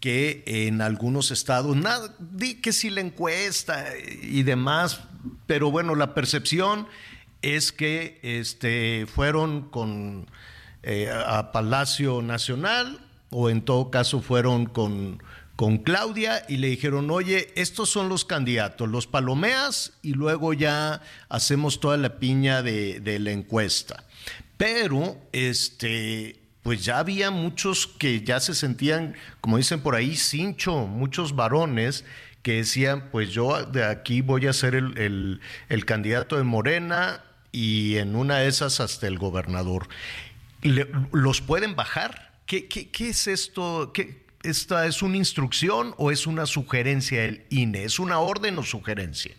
que en algunos estados, di que si la encuesta y demás, pero bueno, la percepción es que este, fueron con eh, a Palacio Nacional o en todo caso fueron con con Claudia y le dijeron, oye, estos son los candidatos, los palomeas y luego ya hacemos toda la piña de, la encuesta. Pero, este, pues ya había muchos que ya se sentían, como dicen por ahí, cincho, muchos varones que decían, pues yo de aquí voy a ser el, candidato de Morena y en una de esas hasta el gobernador. ¿Los pueden bajar? ¿Qué, qué, qué es esto? ¿Qué, ¿Esta es una instrucción o es una sugerencia del INE? ¿Es una orden o sugerencia?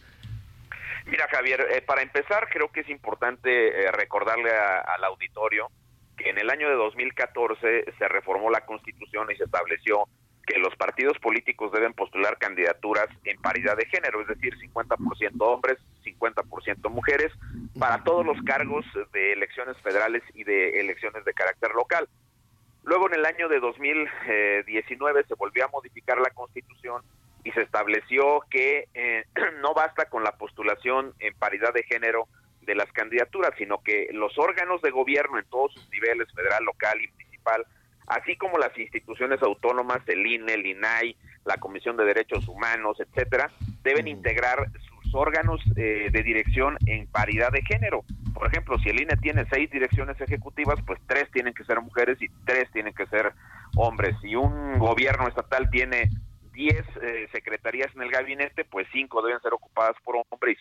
Mira, Javier, eh, para empezar, creo que es importante eh, recordarle al auditorio que en el año de 2014 se reformó la Constitución y se estableció que los partidos políticos deben postular candidaturas en paridad de género, es decir, 50% hombres, 50% mujeres, para todos los cargos de elecciones federales y de elecciones de carácter local. Luego en el año de 2019 se volvió a modificar la constitución y se estableció que eh, no basta con la postulación en paridad de género de las candidaturas, sino que los órganos de gobierno en todos sus niveles, federal, local y municipal, así como las instituciones autónomas, el INE, el INAI, la Comisión de Derechos Humanos, etcétera, deben integrar órganos eh, de dirección en paridad de género. Por ejemplo, si el INE tiene seis direcciones ejecutivas, pues tres tienen que ser mujeres y tres tienen que ser hombres. Si un gobierno estatal tiene diez eh, secretarías en el gabinete, pues cinco deben ser ocupadas por hombres.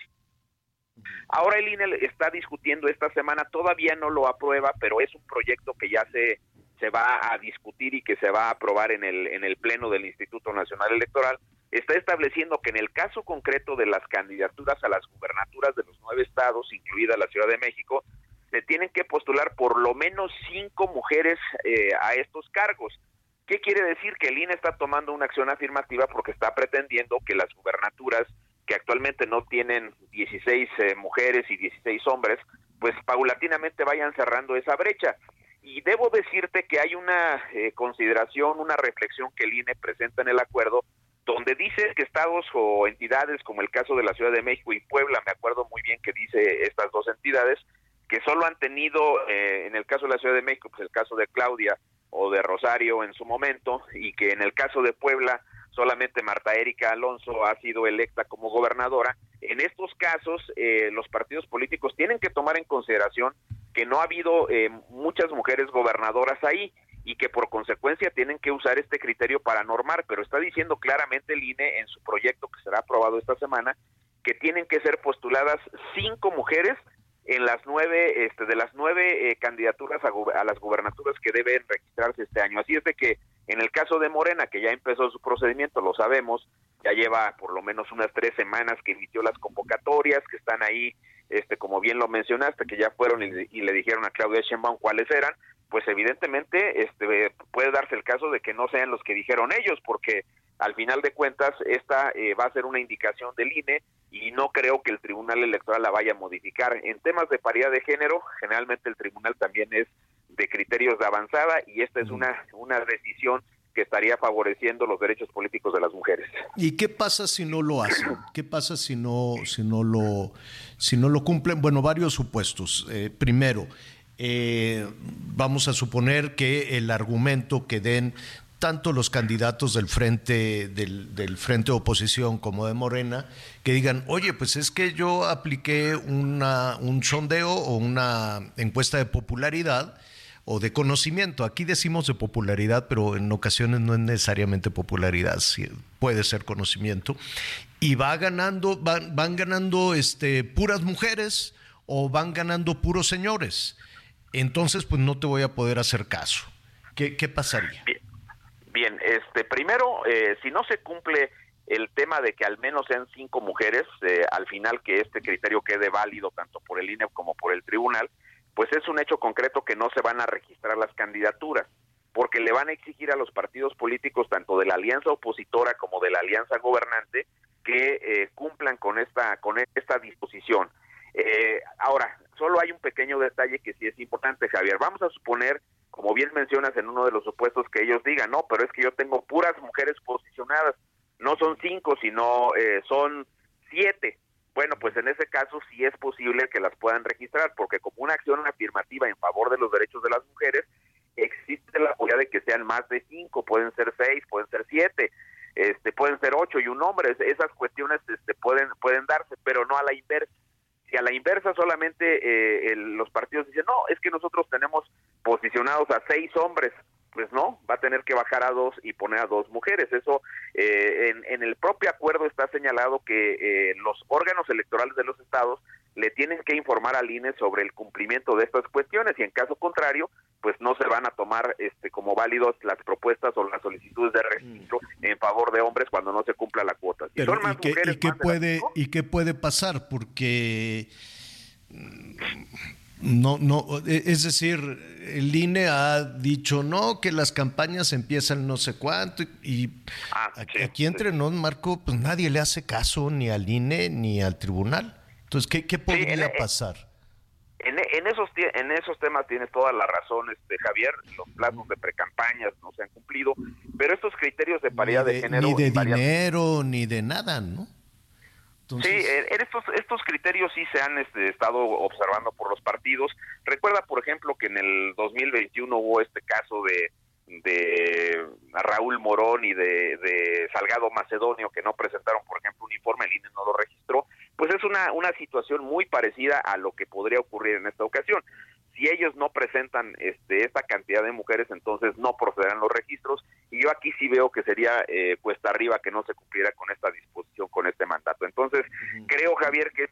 Ahora el INE está discutiendo esta semana, todavía no lo aprueba, pero es un proyecto que ya se se va a discutir y que se va a aprobar en el en el pleno del Instituto Nacional Electoral está estableciendo que en el caso concreto de las candidaturas a las gubernaturas de los nueve estados, incluida la Ciudad de México, se tienen que postular por lo menos cinco mujeres eh, a estos cargos. ¿Qué quiere decir? Que el INE está tomando una acción afirmativa porque está pretendiendo que las gubernaturas que actualmente no tienen 16 eh, mujeres y 16 hombres, pues paulatinamente vayan cerrando esa brecha. Y debo decirte que hay una eh, consideración, una reflexión que el INE presenta en el acuerdo, donde dice que estados o entidades, como el caso de la Ciudad de México y Puebla, me acuerdo muy bien que dice estas dos entidades, que solo han tenido, eh, en el caso de la Ciudad de México, pues el caso de Claudia o de Rosario en su momento, y que en el caso de Puebla solamente Marta Erika Alonso ha sido electa como gobernadora. En estos casos, eh, los partidos políticos tienen que tomar en consideración que no ha habido eh, muchas mujeres gobernadoras ahí y que por consecuencia tienen que usar este criterio para normar, pero está diciendo claramente el INE en su proyecto que será aprobado esta semana que tienen que ser postuladas cinco mujeres en las nueve, este, de las nueve eh, candidaturas a, las gubernaturas que deben registrarse este año. Así es de que en el caso de Morena, que ya empezó su procedimiento, lo sabemos, ya lleva por lo menos unas tres semanas que emitió las convocatorias, que están ahí, este, como bien lo mencionaste, que ya fueron y, le dijeron a Claudia Sheinbaum cuáles eran, pues evidentemente este, puede darse el caso de que no sean los que dijeron ellos, porque al final de cuentas esta eh, va a ser una indicación del INE y no creo que el Tribunal Electoral la vaya a modificar. En temas de paridad de género, generalmente el tribunal también es de criterios de avanzada y esta es una, una decisión que estaría favoreciendo los derechos políticos de las mujeres. ¿Y qué pasa si no lo hacen? ¿Qué pasa si no, si no lo, si no lo cumplen? Bueno, varios supuestos. Eh, primero, eh, vamos a suponer que el argumento que den tanto los candidatos del frente del, frente de oposición como de Morena que digan oye pues es que yo apliqué una, un sondeo o una encuesta de popularidad o de conocimiento. Aquí decimos de popularidad, pero en ocasiones no es necesariamente popularidad, puede ser conocimiento. Y va ganando, van, van ganando este, puras mujeres o van ganando puros señores. Entonces, pues no te voy a poder hacer caso. ¿Qué, pasaría? Bien, bien, este, primero, eh, si no se cumple el tema de que al menos sean cinco mujeres, eh, al final que este criterio quede válido tanto por el INE como por el tribunal, pues es un hecho concreto que no se van a registrar las candidaturas, porque le van a exigir a los partidos políticos, tanto de la alianza opositora como de la alianza gobernante, que eh, cumplan con esta, con esta disposición. Eh, ahora, solo hay un pequeño detalle que sí es importante, Javier. Vamos a suponer, como bien mencionas en uno de los supuestos, que ellos digan, no, pero es que yo tengo puras mujeres posicionadas. No son cinco, sino eh, son siete. Bueno, pues en ese caso sí es posible que las puedan registrar, porque como una acción afirmativa en favor de los derechos de las mujeres, existe la posibilidad de que sean más de cinco, pueden ser seis, pueden ser siete, este, pueden ser ocho y un hombre. Esas cuestiones este, pueden, pueden darse, pero no a la inversa. Si a la inversa solamente eh, los partidos dicen, no, es que nosotros tenemos posicionados a seis hombres, pues no, va a tener que bajar a dos y poner a dos mujeres. Eso eh, en, el propio acuerdo está señalado que eh, los órganos electorales de los estados le tienen que informar al INE sobre el cumplimiento de estas cuestiones y en caso contrario, pues no se van a tomar este como válidos las propuestas o las solicitudes de registro mm. en favor de hombres cuando no se cumpla la cuota. ¿y qué, puede y qué puede pasar? Porque no, no, e, es decir, el INE ha dicho no, que las campañas empiezan no sé cuánto, y ah, aquí entre nos, Marco, pues nadie le hace caso ni al INE ni al tribunal. Entonces, ¿qué, qué podría pasar? En, en, esos, en esos temas tienes toda la razón, este, Javier, los plazos de precampañas no se han cumplido, pero estos criterios de paridad de, género... Ni de dinero, ni de nada, ¿no? Sí, en estos, estos criterios sí se han este, estado observando por los partidos. Recuerda, por ejemplo, que en el 2021 hubo este caso de, de Raúl Morón y de, de, Salgado Macedonio que no presentaron, por ejemplo, un informe, el INE no lo registró. Pues es una, una situación muy parecida a lo que podría ocurrir en esta ocasión si ellos no presentan este, esta cantidad de mujeres, entonces no procederán los registros. Y yo aquí sí veo que sería eh, cuesta arriba que no se cumpliera con esta disposición, con este mandato. Entonces, creo, Javier, que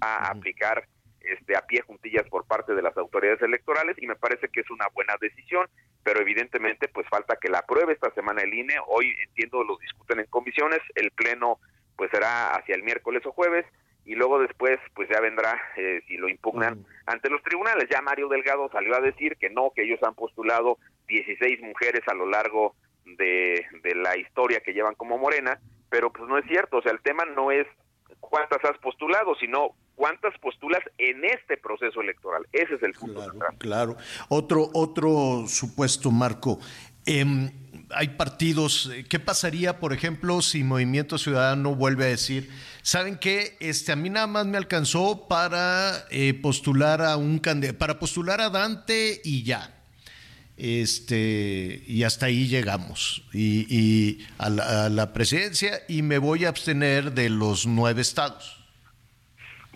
a aplicar este, a pie juntillas por parte de las autoridades electorales y me parece que es una buena decisión, pero evidentemente pues falta que la apruebe esta semana el INE. Hoy entiendo lo discuten en comisiones, el pleno pues será hacia el miércoles o jueves y luego después pues ya vendrá eh, si lo impugnan ante los tribunales. Ya Mario Delgado salió a decir que no, que ellos han postulado 16 mujeres a lo largo de, de la historia que llevan como Morena, pero pues no es cierto, o sea, el tema no es cuántas has postulado, sino cuántas postulas en este proceso electoral. Ese es el punto. Claro, claro. Otro, otro supuesto, Marco. Eh, hay partidos. Eh, ¿Qué pasaría, por ejemplo, si Movimiento Ciudadano vuelve a decir, ¿saben qué? Este, a mí nada más me alcanzó para eh, postular a un para postular a Dante y ya. Este, y hasta ahí llegamos. Y, a, la, presidencia, y me voy a abstener de los nueve estados.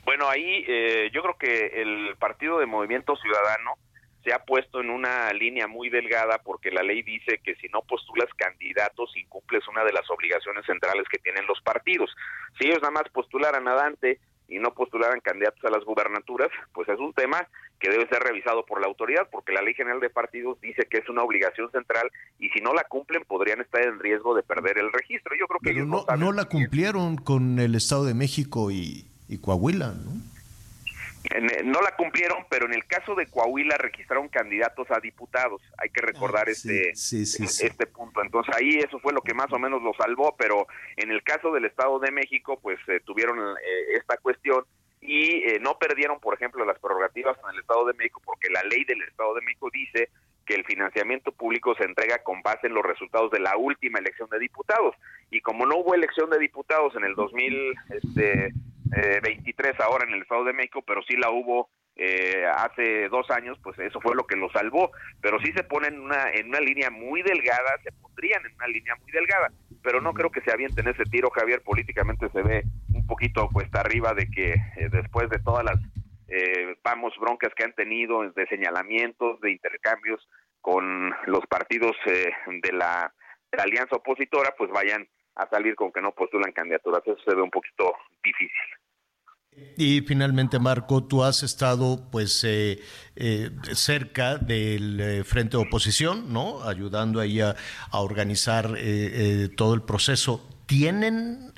Bueno, ahí eh, yo creo que el partido de Movimiento Ciudadano se ha puesto en una línea muy delgada porque la ley dice que si no postulas candidatos incumples una de las obligaciones centrales que tienen los partidos. Si ellos nada más postularan a Dante y no postularan candidatos a las gubernaturas, pues es un tema que debe ser revisado por la autoridad porque la Ley General de Partidos dice que es una obligación central y si no la cumplen podrían estar en riesgo de perder el registro. Yo creo que ellos no, no, la cumplieron con el Estado de México y, y Coahuila, ¿no? No la cumplieron, pero en el caso de Coahuila registraron candidatos a diputados. Hay que recordar ah, este, este punto. Entonces ahí eso fue lo que más o menos lo salvó, pero en el caso del Estado de México, pues eh, tuvieron eh, esta cuestión y eh, no perdieron, por ejemplo, las prerrogativas en el Estado de México, porque la ley del Estado de México dice que el financiamiento público se entrega con base en los resultados de la última elección de diputados. Y como no hubo elección de diputados en el 2023 este, ahora en el Estado de México, pero sí la hubo eh, hace dos años, pues eso fue lo que lo salvó. Pero sí se ponen en una, en una línea muy delgada, se pondrían en una línea muy delgada. Pero no creo que se avienten ese tiro, Javier. Políticamente se ve un poquito cuesta arriba de que eh, después de todas las eh, vamos, broncas que han tenido de señalamientos, de intercambios con los partidos eh, de, la, alianza opositora, pues vayan a salir con que no postulan candidaturas. Eso se ve un poquito difícil. Y finalmente, Marco, tú has estado pues eh, eh, cerca del frente de oposición, ¿no? Ayudando ahí a, a organizar todo el proceso. ¿Tienen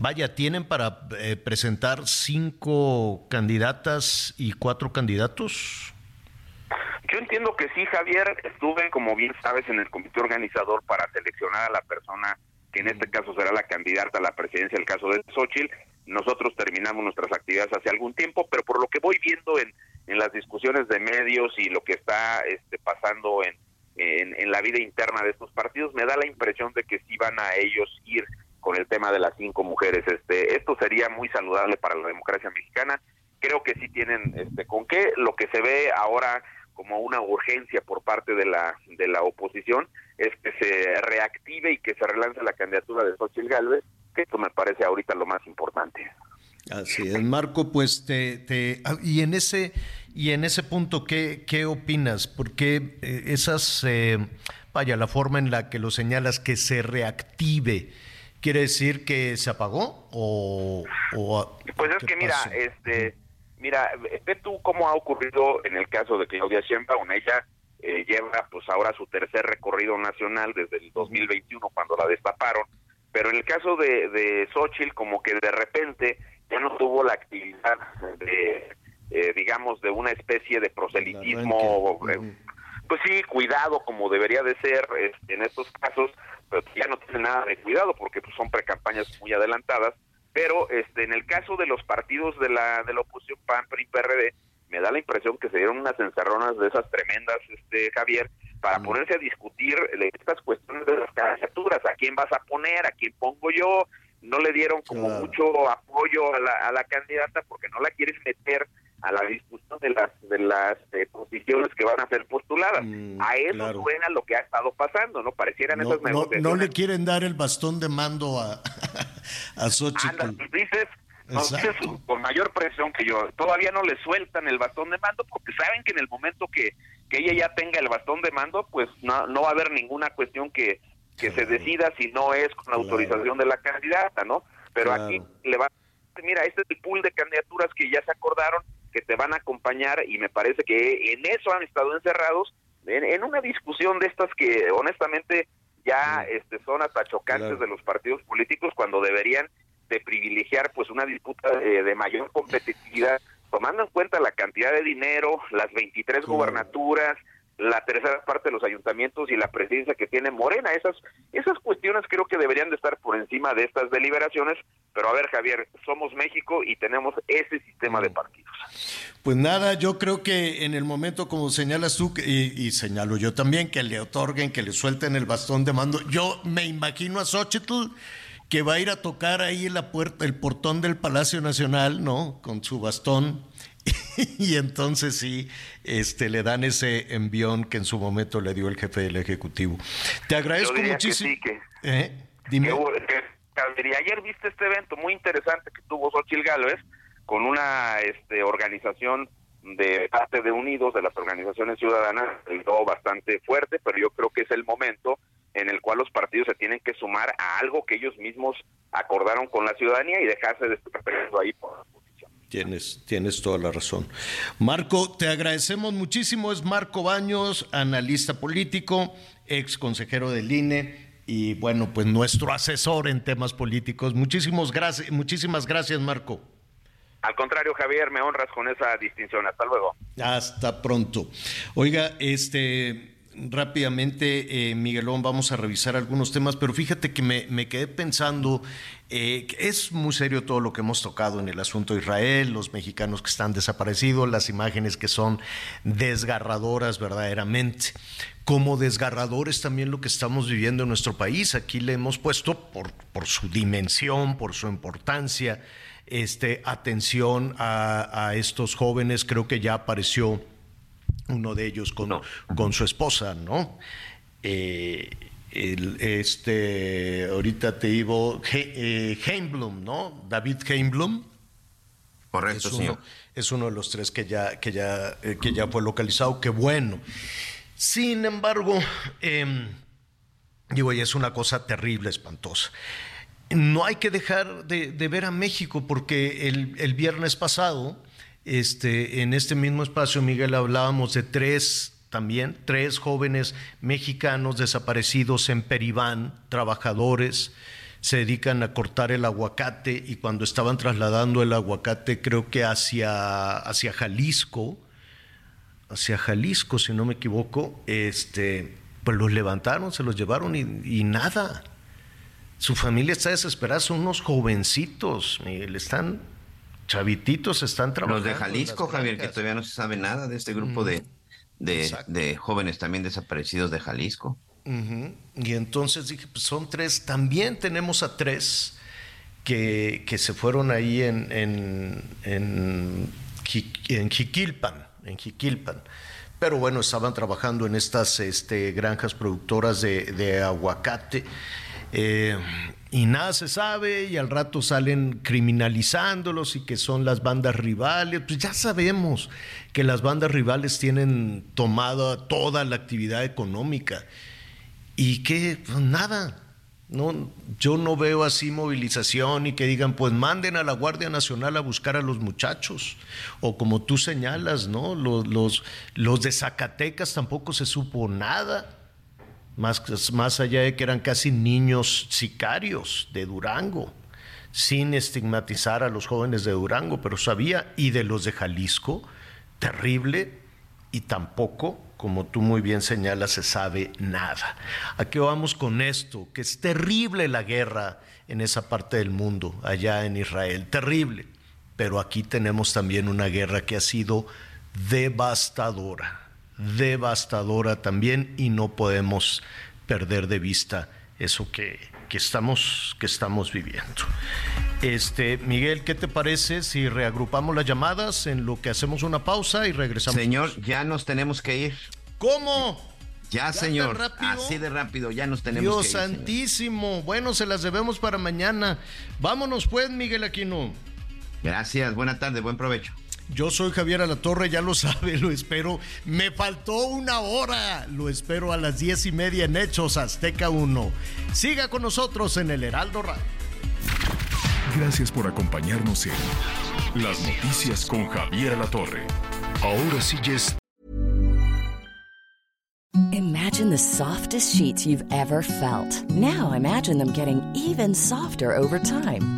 Vaya, tienen para eh, presentar cinco candidatas y cuatro candidatos. Yo entiendo que sí, Javier. Estuve, como bien sabes, en el comité organizador para seleccionar a la persona que en este caso será la candidata a la presidencia, el caso de Xochitl. Nosotros terminamos nuestras actividades hace algún tiempo, pero por lo que voy viendo en, las discusiones de medios y lo que está este, pasando en la vida interna de estos partidos, me da la impresión de que sí van a ellos ir con el tema de las cinco mujeres. Este, esto sería muy saludable para la democracia mexicana. Creo que sí tienen este, con qué. Lo que se ve ahora como una urgencia por parte de la de la oposición es que se reactive y que se relance la candidatura de Xochitl Gálvez, que esto me parece ahorita lo más importante. Así es, Marco, pues te, te ah, y en ese y en ese punto qué qué opinas, porque eh, esas eh, vaya la forma en la que lo señalas que se reactive ¿Quiere decir que se apagó o, pues es que mira, este, mira, ve tú cómo ha ocurrido en el caso de Claudia Sheinbaum, ella eh, lleva pues ahora su tercer recorrido nacional desde el 2021 cuando la destaparon, pero en el caso de, de Xochitl como que de repente ya no tuvo la actividad de, eh, digamos, de una especie de proselitismo, eh, pues sí, cuidado como debería de ser este, en estos casos, pero ya no tiene nada de cuidado porque pues, son precampañas muy adelantadas. Pero este, en el caso de los partidos de la, de la oposición PAN, PRI, PRD, me da la impresión que se dieron unas encerronas de esas tremendas, este Javier, para ponerse a discutir estas cuestiones de las candidaturas, a quién vas a poner, a quién pongo yo, no le dieron como mucho apoyo a la, a la candidata porque no la quieres meter a la discusión de las de las eh, posiciones que van a ser postuladas. Mm, a eso suena lo que ha estado pasando, ¿no? Parecieran esas negociaciones. No, le quieren dar el bastón de mando a, a Xochitl. dices, dices con mayor presión que yo. Todavía no le sueltan el bastón de mando porque saben que en el momento que, que ella ya tenga el bastón de mando, pues no, no va a haber ninguna cuestión que, que se decida si no es con la autorización de la candidata, ¿no? Pero aquí le va mira, este es el pool de candidaturas que ya se acordaron que te van a acompañar y me parece que en eso han estado encerrados en, una discusión de estas que honestamente ya este, son hasta chocantes de los partidos políticos cuando deberían de privilegiar pues una disputa eh, de mayor competitividad tomando en cuenta la cantidad de dinero, las 23 gubernaturas, la tercera parte de los ayuntamientos y la presidencia que tiene Morena. Esas, esas cuestiones creo que deberían de estar por encima de estas deliberaciones, pero a ver Javier, somos México y tenemos ese sistema de partidos. Pues nada, yo creo que en el momento como señalas tú, y, señalo yo también, que le otorguen, que le suelten el bastón de mando, yo me imagino a Xochitl que va a ir a tocar ahí la puerta, el portón del Palacio Nacional, ¿no? Con su bastón y entonces sí, este, le dan ese envión que en su momento le dio el jefe del Ejecutivo. Te agradezco muchísimo. ¿Eh? Dime. ayer viste este evento muy interesante que tuvo Xochil Gálvez con una este, organización de parte de Unidos, de las organizaciones ciudadanas, bastante fuerte, pero yo creo que es el momento en el cual los partidos se tienen que sumar a algo que ellos mismos acordaron con la ciudadanía y dejarse de estar peleando ahí por Tienes, tienes toda la razón. Marco, te agradecemos muchísimo. Es Marco Baños, analista político, ex consejero del INE y bueno, pues nuestro asesor en temas políticos. Muchísimas gracias, muchísimas gracias, Marco. Al contrario, Javier, me honras con esa distinción. Hasta luego. Hasta pronto. Oiga, este rápidamente, eh, Miguelón, vamos a revisar algunos temas, pero fíjate que me, quedé pensando, eh, que es muy serio todo lo que hemos tocado en el asunto de Israel, los mexicanos que están desaparecidos, las imágenes que son desgarradoras verdaderamente. Como desgarradores también lo que estamos viviendo en nuestro país. Aquí le hemos puesto por, su dimensión, por su importancia, este, atención a estos jóvenes. Creo que ya apareció uno de ellos con, con su esposa, ¿no? Eh, este, ahorita te digo, eh, Heimblum, ¿no? David Heimblum. Correcto, es uno, Es uno de los tres que ya, que ya, eh, que ya fue localizado, qué bueno. Sin embargo, eh, digo, y es una cosa terrible, espantosa. No hay que dejar de, ver a México porque el, el viernes pasado este, en este mismo espacio, Miguel, hablábamos de tres también, tres jóvenes mexicanos desaparecidos en Peribán, trabajadores, se dedican a cortar el aguacate y cuando estaban trasladando el aguacate, creo que hacia, hacia Jalisco, hacia Jalisco, si no me equivoco, este, pues los levantaron, se los llevaron y, y nada. Su familia está desesperada, son unos jovencitos, Miguel, están chavititos están trabajando. Los de Jalisco, Javier, que todavía no se sabe nada de este grupo de, de, jóvenes también desaparecidos de Jalisco. Y entonces dije, pues son tres, también tenemos a tres que, que se fueron ahí en, en, en, en Jiquilpan, en Jiquilpan. Pero bueno, estaban trabajando en estas este, granjas productoras de, de aguacate. Eh, y nada se sabe y al rato salen criminalizándolos y que son las bandas rivales. Pues ya sabemos que las bandas rivales tienen tomada toda la actividad económica y que pues nada. No, yo no veo así movilización y que digan, pues manden a la Guardia Nacional a buscar a los muchachos. O como tú señalas, ¿no? Los, los, los de Zacatecas tampoco se supo nada más, más allá de que eran casi niños sicarios de Durango, sin estigmatizar a los jóvenes de Durango, pero sabía, y de los de Jalisco, terrible, y tampoco, como tú muy bien señalas, se sabe nada. ¿A qué vamos con esto? Que es terrible la guerra en esa parte del mundo, allá en Israel, terrible. Pero aquí tenemos también una guerra que ha sido devastadora devastadora también y no podemos perder de vista eso que, que, estamos, que estamos viviendo. Este, Miguel, ¿qué te parece si reagrupamos las llamadas en lo que hacemos una pausa y regresamos? Señor, ya nos tenemos que ir. ¿Cómo? Ya, señor. Así de rápido, ya nos tenemos que ir. Dios santísimo. Bueno, se las debemos para mañana. Vámonos pues, Miguel Aquino. Gracias, buena tarde, buen provecho. Yo soy Javier Alatorre, ya lo sabe, lo espero. Me faltó una hora, lo espero a las diez y media en Hechos Azteca 1. Siga con nosotros en el Heraldo Radio. Gracias por acompañarnos en Las Noticias con Javier Alatorre. Ahora sí ya Imagine the softest sheets you've ever felt. Now imagine them getting even softer over time.